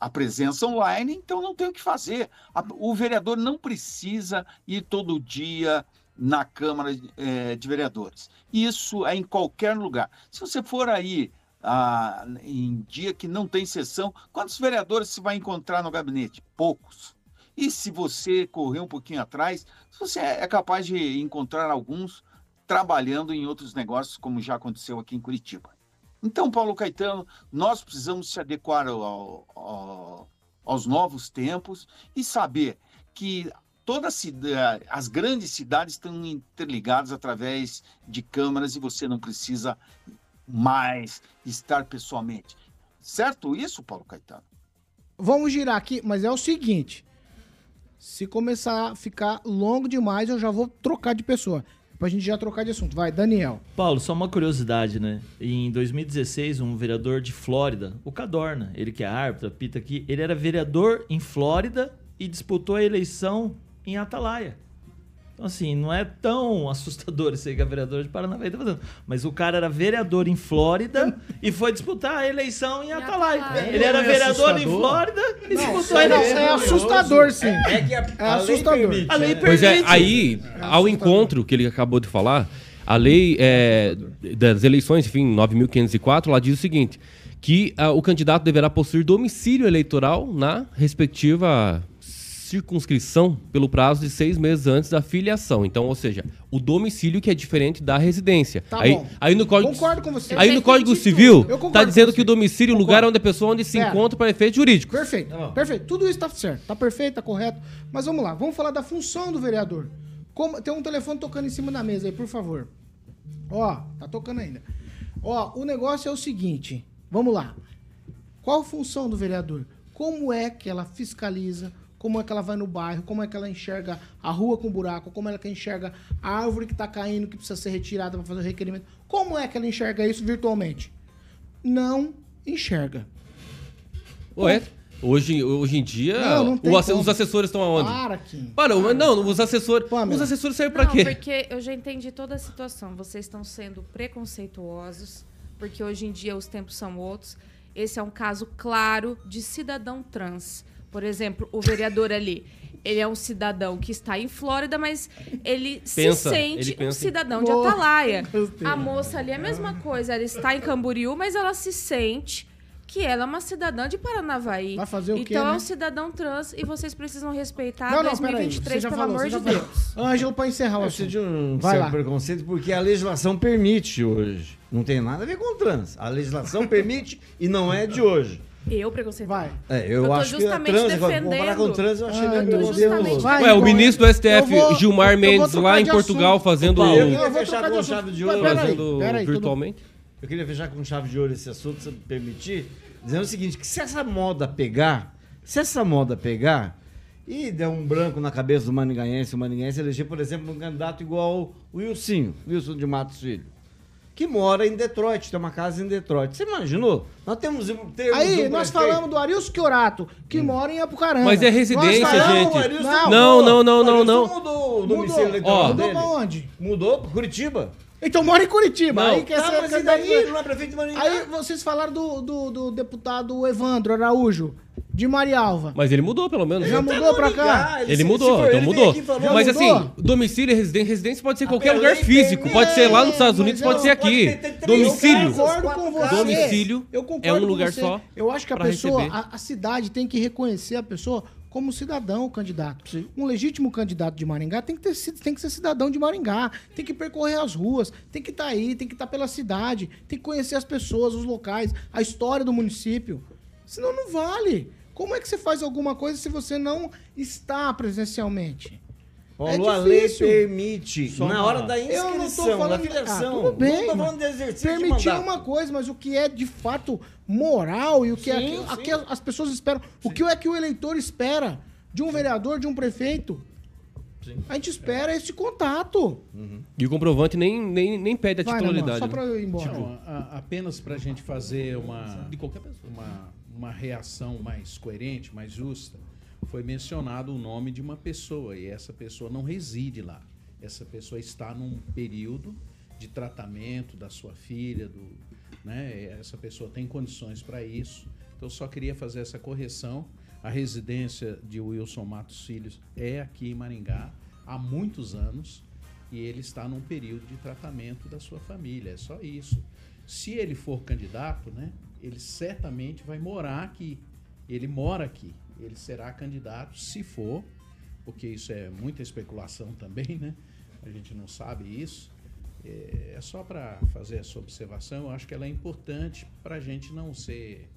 a presença online, então não tem o que fazer. O vereador não precisa ir todo dia na Câmara é, de Vereadores. Isso é em qualquer lugar. Se você for aí ah, em dia que não tem sessão, quantos vereadores se vai encontrar no gabinete? Poucos. E se você correr um pouquinho atrás, você é capaz de encontrar alguns trabalhando em outros negócios, como já aconteceu aqui em Curitiba. Então, Paulo Caetano, nós precisamos se adequar ao, ao, aos novos tempos e saber que todas as grandes cidades estão interligadas através de câmaras e você não precisa mais estar pessoalmente. Certo isso, Paulo Caetano? Vamos girar aqui, mas é o seguinte. Se começar a ficar longo demais, eu já vou trocar de pessoa. Pra gente já trocar de assunto. Vai, Daniel. Paulo, só uma curiosidade, né? Em 2016, um vereador de Flórida, o Cadorna, ele que é árbitro, apita aqui, ele era vereador em Flórida e disputou a eleição em Atalaia. Então, assim, não é tão assustador isso aí que a vereadora de Paranavaí tá fazendo. Mas o cara era vereador em Flórida e foi disputar a eleição em Atalaia. Atalaia. Ele era é vereador em assustador? Flórida e Não, disputou a é, não, eleição. é assustador, sim. É que a, É a lei assustador. permite, A lei né? Pois é, permite. aí, ao encontro que ele acabou de falar, a lei é, das eleições, enfim, 9.504, lá diz o seguinte, que ah, o candidato deverá possuir domicílio eleitoral na respectiva circunscrição pelo prazo de seis meses antes da filiação. Então, ou seja, o domicílio que é diferente da residência. Tá aí, bom. aí no Código, Concordo com você. aí no Código Civil está dizendo que o domicílio é o lugar onde a pessoa onde se Pera. encontra para efeitos jurídicos. Perfeito. Perfeito. Tudo isso tá certo. Tá perfeito, tá correto. Mas vamos lá. Vamos falar da função do vereador. Como- tem um telefone tocando em cima da mesa aí, por favor. Ó, tá tocando ainda. Ó, o negócio é o seguinte. Vamos lá. Qual a função do vereador? Como é que ela fiscaliza? Como é que ela vai no bairro? Como é que ela enxerga a rua com buraco? Como é que ela enxerga a árvore que tá caindo, que precisa ser retirada para fazer o requerimento? Como é que ela enxerga isso virtualmente? Não enxerga. Ué, hoje, hoje em dia, Não, não os assessores estão aonde? Para, Kim. Para, mas não, os assessores. Pamela. Os assessores servem pra Não, quê? porque eu já entendi toda a situação. Vocês estão sendo preconceituosos, porque hoje em dia os tempos são outros. Esse é um caso claro de cidadão trans. Por exemplo, o vereador ali, ele é um cidadão que está em Flórida, mas ele Pensa, se sente ele um cidadão de. Atalaia. Gostei. A moça ali é a mesma coisa, ela está em Camboriú, mas ela se sente que ela é uma cidadã de Paranavaí. Vai fazer o então quê, é né? um cidadão trans e vocês precisam respeitar Não, não, peraí. 2023, Você já pelo falou, amor de. Deus. Ângelo, pra encerrar o Eu assunto. preciso de um Vai certo lá. preconceito porque a legislação permite hoje. Não tem nada a ver com trans. A legislação permite e não é de hoje. Eu preconceito. Vai. É, eu, Eu tô acho que justamente trans, defendendo. com trans, eu achei Ai, meio. Deus. Vai, Ué, o ministro do STF, vou- Gilmar Mendes, lá em Portugal, assunto. fazendo. Paulo, eu queria fechar com chave de ouro. Fazendo virtualmente. Eu queria fechar com chave de ouro esse assunto, se me permitir, dizendo o seguinte, que se essa moda pegar, se essa moda pegar e der um branco na cabeça do Maningaense, o Maningaense eleger, por exemplo, um candidato igual o Wilson, Wilson de Matos Filho, que mora em Detroit, tem uma casa em Detroit. Você imaginou? Nós temos, temos Aí, um nós prefeito- falamos do Arilson Chiorato, que mora em Apucarana. Mas é residência, Nós falamos- gente. Não, Não, não, não, não, Arilson não. mudou o Mudou. domicílio eleitoral Ó. Mudou dele. pra onde? Mudou pra Curitiba. Então mora em Curitiba. Não. Aí quer Tá, ser mas candidato- daí? Ele não é prefeito de Maringá. Aí vocês falaram do, do, do deputado Evandro Araújo, de Marialva. Mas ele mudou, pelo menos. Já né? mudou pra cá? Ele se- mudou, for então ele, mudou. falou, Mas mudou? assim, domicílio e residência, residência pode ser em qualquer lugar físico. permite. Pode ser lá nos Estados É, Unidos, pode ser aqui. pode Domicílio. Eu concordo com você. Domicílio é um lugar só Eu acho que a pessoa, a cidade tem que reconhecer a pessoa como cidadão, o candidato. Um legítimo candidato de Maringá tem que, ter, tem que ser cidadão de Maringá, tem que percorrer as ruas, tem que estar aí, tem que estar pela cidade, tem que conhecer as pessoas, os locais, a história do município. Senão não vale. Como é que você faz alguma coisa se você não está presencialmente? Paulo, É a lei permite, Só na hora da Eu não tô inscrição, da falando. filiação. Ah, tudo bem. Não tô falando de exercício de Permitir mandato. uma coisa, mas o que é de fato moral e o que, é, Sim, aqui- sim. aqui as pessoas esperam. O que é que o eleitor espera de um vereador, de um prefeito? A gente espera esse contato. E o comprovante nem, nem, nem pede a Vai, titularidade. só né? pra eu ir embora. Não, a- apenas para a gente fazer uma, De qualquer pessoa. uma, uma reação mais coerente, mais justa, foi mencionado o nome de uma pessoa e essa pessoa não reside lá. Essa pessoa está num período de tratamento da sua filha, do, né? Essa pessoa tem condições para isso. Então só queria fazer essa correção. A residência de Wilson Matos Filhos é aqui em Maringá há muitos anos e ele está num período de tratamento da sua família. É só isso. Se ele for candidato, né, ele certamente vai morar aqui. Ele mora aqui. Ele será candidato, se for, porque isso é muita especulação também, né? A gente não sabe isso. É, é só para fazer essa observação, eu acho que ela é importante para a gente não ser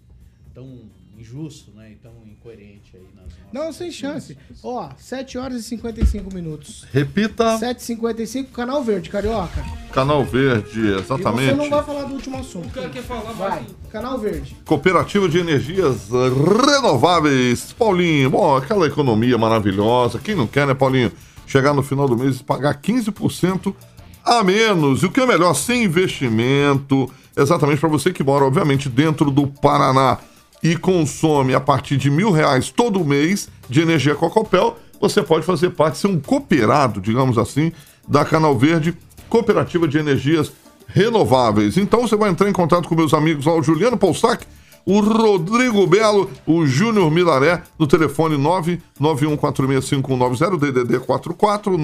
tão injusto, né? E tão incoerente aí nas nossas Não, sem chance. Ó, 7 horas e 55 minutos. Repita. 7h55, Canal Verde, Carioca. Canal Verde, E você exatamente. não vai falar do último assunto. O cara quer falar Vai, Canal Verde. Cooperativa de Energias Renováveis. Paulinho, bom, aquela economia maravilhosa. Quem não quer, né, Paulinho? Chegar no final do mês e pagar 15% a menos. E o que é melhor, sem investimento. Exatamente para você que mora, obviamente, dentro do Paraná e consome a partir de mil reais todo mês de energia Cocopel, você pode fazer parte, ser um cooperado, digamos assim, da Canal Verde, Cooperativa de Energias Renováveis. Então você vai entrar em contato com meus amigos lá, o Juliano Poussac, o Rodrigo Belo, o Júnior Milaré, no telefone 991465190, DDD 44,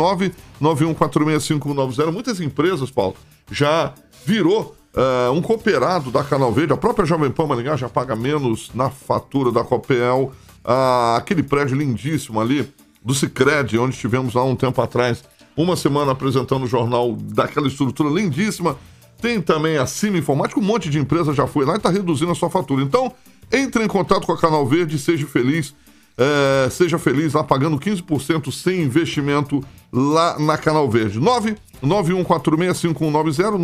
991465190. Muitas empresas, Paulo, já virou eh, um cooperado da Canal Verde. A própria Jovem Pan Maringá já paga menos na fatura da Copel. Ah, aquele prédio lindíssimo ali do Cicred, onde estivemos lá um tempo atrás, uma semana apresentando o jornal daquela estrutura lindíssima. Tem também a Cima Informática, um monte de empresa já foi lá e está reduzindo a sua fatura. Então, entre em contato com a Canal Verde seja feliz. É, seja feliz lá pagando 15% sem investimento lá na Canal Verde. 991465190,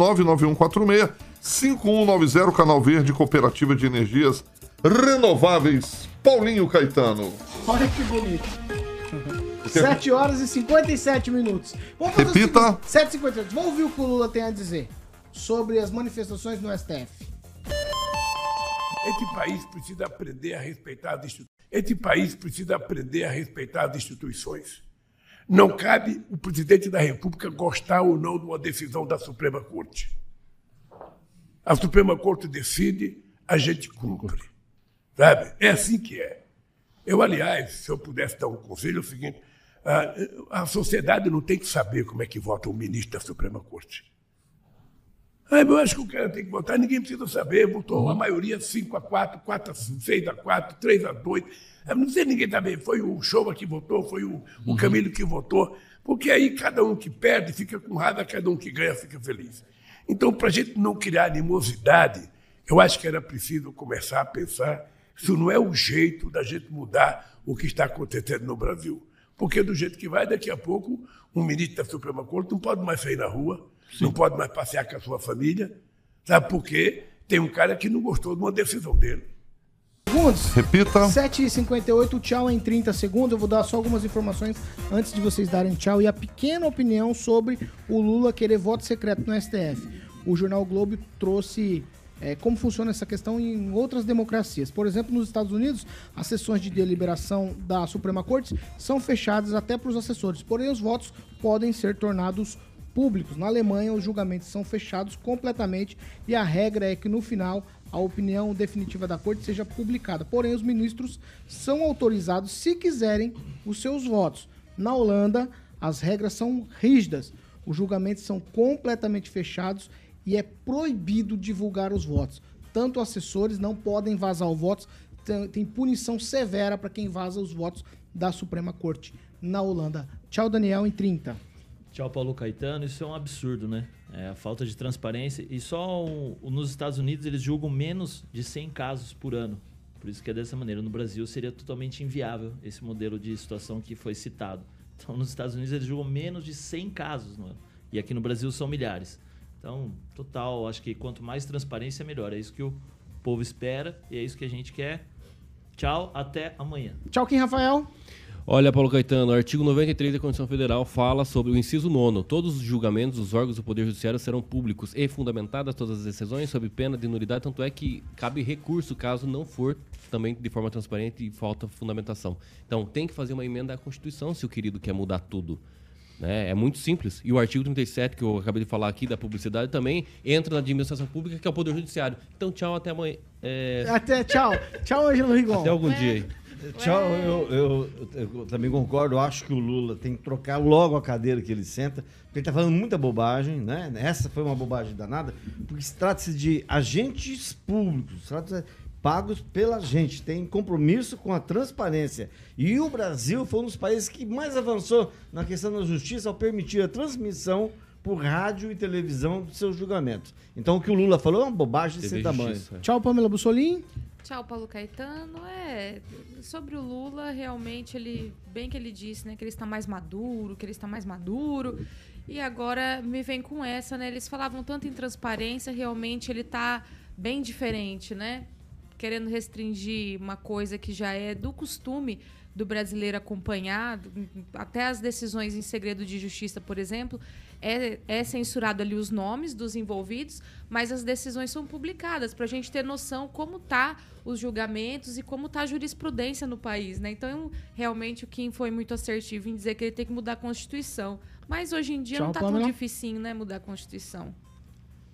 991465190, Canal Verde, Cooperativa de Energias Renováveis. Paulinho Caetano. Olha que bonito. 7 horas e 57 minutos. Vamos fazer Repita. seguinte, 7 e 57 Vamos ouvir o que o Lula tem a dizer sobre as manifestações no STF. Este país precisa aprender a respeitar as instituições. Este país precisa aprender a respeitar as instituições. Não cabe o presidente da República gostar ou não de uma decisão da Suprema Corte. A Suprema Corte decide, a gente cumpre. Sabe? É assim que é. Eu, aliás, se eu pudesse dar um conselho, é o seguinte: a, a sociedade não tem que saber como é que vota o ministro da Suprema Corte. Ah, eu acho que o cara tem que votar, ninguém precisa saber. Votou a maioria 5 a 4, 4 a 6 a 4, 3 a 2. Eu Não sei ninguém também. Foi o Showa que votou, foi o, o Camilo que votou. Porque aí cada um que perde fica com raiva, cada um que ganha fica feliz. Então, para a gente não criar animosidade, eu acho que era preciso começar a pensar se não é o jeito da gente mudar o que está acontecendo no Brasil. Porque do jeito que vai, daqui a pouco, um ministro da Suprema Corte não pode mais sair na rua, não pode mais passear com a sua família, sabe por quê? Tem um cara que não gostou de uma decisão dele. Segundos. Repita. 7 e 58 tchau em 30 segundos. Eu vou dar só algumas informações antes de vocês darem tchau e a pequena opinião sobre o Lula querer voto secreto no STF. O jornal Globo trouxe é, como funciona essa questão em outras democracias. Por exemplo, nos Estados Unidos, as sessões de deliberação da Suprema Corte são fechadas até para os assessores, porém os votos podem ser tornados públicos. Na Alemanha, os julgamentos são fechados completamente e a regra é que no final a opinião definitiva da corte seja publicada. Porém, os ministros são autorizados, se quiserem, os seus votos. Na Holanda, as regras são rígidas. Os julgamentos são completamente fechados e é proibido divulgar os votos. Tanto assessores não podem vazar os votos, tem, tem punição severa para quem vaza os votos da Suprema Corte na Holanda. Tchau, Daniel, em 30. Tchau, Paulo Caetano. Isso é um absurdo, né? É a falta de transparência. E só o- nos Estados Unidos eles julgam menos de 100 casos por ano. Por isso que é dessa maneira. No Brasil seria totalmente inviável esse modelo de situação que foi citado. Então, nos Estados Unidos eles julgam menos de 100 casos no ano. E aqui no Brasil são milhares. Então, total, acho que quanto mais transparência, melhor. É isso que o povo espera e é isso que a gente quer. Tchau, até amanhã. Tchau, Kim Rafael. Olha, Paulo Caetano, o artigo 93 da Constituição Federal fala sobre o inciso 9. Todos os julgamentos dos órgãos do Poder Judiciário serão públicos e fundamentadas todas as decisões sob pena de nulidade, tanto é que cabe recurso caso não for também de forma transparente e falta fundamentação. Então, tem que fazer uma emenda à Constituição se o querido quer mudar tudo. né? É muito simples. E o artigo 37, que eu acabei de falar aqui da publicidade, também entra na administração pública, que é o Poder Judiciário. Então, tchau, até amanhã. É, Até tchau. Tchau, Ângelo Rigon. Até algum dia aí. Tchau, eu, eu- eu também concordo. Eu acho que o Lula tem que trocar logo a cadeira que ele senta, porque ele está falando muita bobagem, né? Essa foi uma bobagem danada, porque se trata-se de agentes públicos, se trata pagos pela gente, tem compromisso com a transparência. E o Brasil foi um dos países que mais avançou na questão da justiça ao permitir a transmissão por rádio e televisão dos seus julgamentos. Então o que o Lula falou é uma bobagem sem tamanho. Tchau, Pamela Bussolim. Tchau, Paulo Caetano. É, sobre o Lula, realmente ele, bem que ele disse, né, que ele está mais maduro, que ele está mais maduro. E agora me vem com essa, né? Eles falavam tanto em transparência, realmente ele está bem diferente, né? Querendo restringir uma coisa que já é do costume do brasileiro acompanhado, até as decisões em segredo de justiça, por exemplo, é, é censurado ali os nomes dos envolvidos, mas as decisões são publicadas para a gente ter noção como tá os julgamentos e como tá a jurisprudência no país, né? Então, realmente o Kim foi muito assertivo em dizer que ele tem que mudar a Constituição, mas hoje em dia Tchau, não tá Pamela. tão dificinho, né, mudar a Constituição.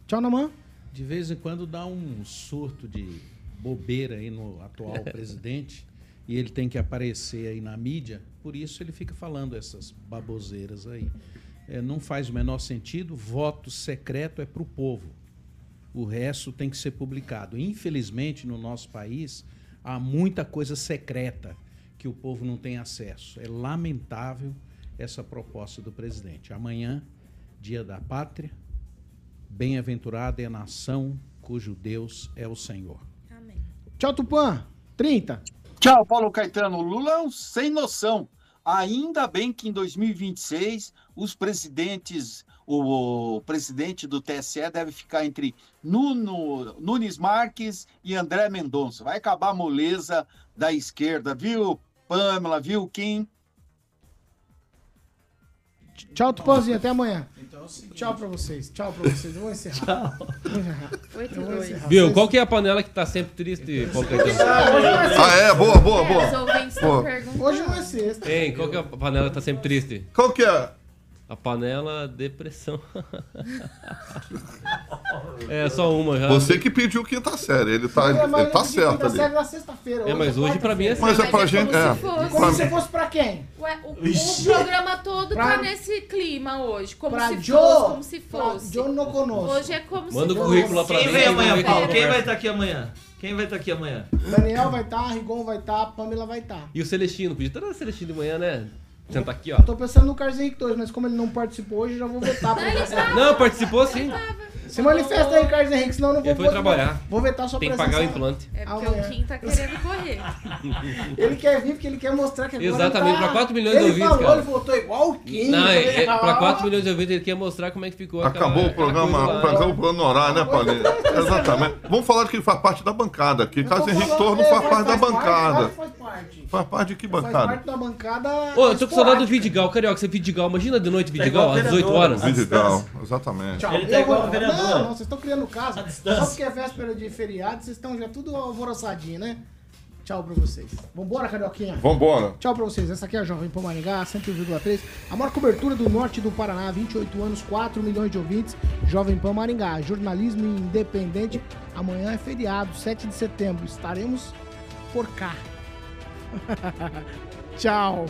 Tchau, Namã. De vez em quando dá um surto de bobeira aí no atual presidente e ele tem que aparecer aí na mídia, por isso ele fica falando essas baboseiras aí. É, não faz o menor sentido, voto secreto é para o povo. O resto tem que ser publicado. Infelizmente, no nosso país, há muita coisa secreta que o povo não tem acesso. É lamentável essa proposta do presidente. Amanhã, dia da pátria, bem-aventurada é a nação cujo Deus é o Senhor. Tchau, Tupã. 30. Tchau, Paulo Caetano. Lula é um sem noção. Ainda bem que em 2026 os presidentes, o, o presidente do TSE deve ficar entre Nuno, Nunes Marques e André Mendonça. Vai acabar a moleza da esquerda, viu, Pamela, viu, Kim? Tchau, Tupãzinho. Até amanhã. Tchau pra vocês. Tchau pra vocês. Eu vou encerrar. Tchau. Vou encerrar. Eu vou encerrar. Viu? Qual que é a panela que tá sempre triste, Paulo Caetano? Ah, é? Boa, boa, boa. Os ouvintes estão Boa. perguntando. Hoje não é sexta. Hein, qual que é a panela que tá sempre triste? Qual que é? A panela depressão. é, só uma já. Você que pediu quinta série, ele tá, É, ele tá certo quinta ali. série na sexta-feira. É, mas hoje pra mim é Mas é pra Mas é gente. como É. se fosse. Como se fosse pra quem? Ué, o, o programa todo Pra- tá nesse clima hoje. Como Pra se Joe, fosse, como se pra fosse. Joe no conosco. Hoje é como Manda se o currículo lá pra Quem mim. vem amanhã, Paulo? Quem vai estar aqui amanhã? Quem vai estar aqui amanhã? Daniel vai estar, Rigon vai estar, Pamela vai estar. E o Celestino? Podia estar o Celestino de manhã, né? Senta aqui, ó. Tô pensando no Carlos Henrique 2, mas como ele não participou hoje, já vou vetar. pra ele. Não, participou sim. Se manifesta aí, Carlos Henrique, senão eu não vou Ele foi vou- trabalhar. Vou vetar sua Tem que pagar o implante. É porque Amanhã. o Kim tá querendo correr. Ele quer vir porque ele quer mostrar que agora Exatamente, ele tá... pra 4 milhões de ele ouvintes, falou, cara. Ele voltou igual o Kim. Não, eu é, é, pra ah, 4 milhões de ouvintes ele quer mostrar como é que ficou Acabou aquela- o programa, acabou o programa no horário, né, Paulinho? Exatamente. Vamos falar de quem faz parte da bancada aqui. eu Carlos Henrique Torno é, faz parte da bancada. que Faz parte. Faz parte de que Faz bancada? parte da bancada. Ô, eu tô com saudade do. Vidigal, Carioca. Você Vidigal, imagina de noite Vidigal, igual às 18 vereador, horas. Vidigal, exatamente. Tchau. Ele tá igual vou- o vereador. Não, não, vocês estão criando caso. distância. Só porque é véspera de feriado, vocês estão já tudo alvoroçadinho, né? Tchau pra vocês. Vambora, Carioquinha. Vambora. Tchau pra vocês. Essa aqui é a Jovem Pan Maringá, 101,3. A maior cobertura do norte do Paraná, 28 anos, 4 milhões de ouvintes. Jovem Pan Maringá, jornalismo independente. Amanhã é feriado, 7 de setembro. Estaremos por cá. Tchau.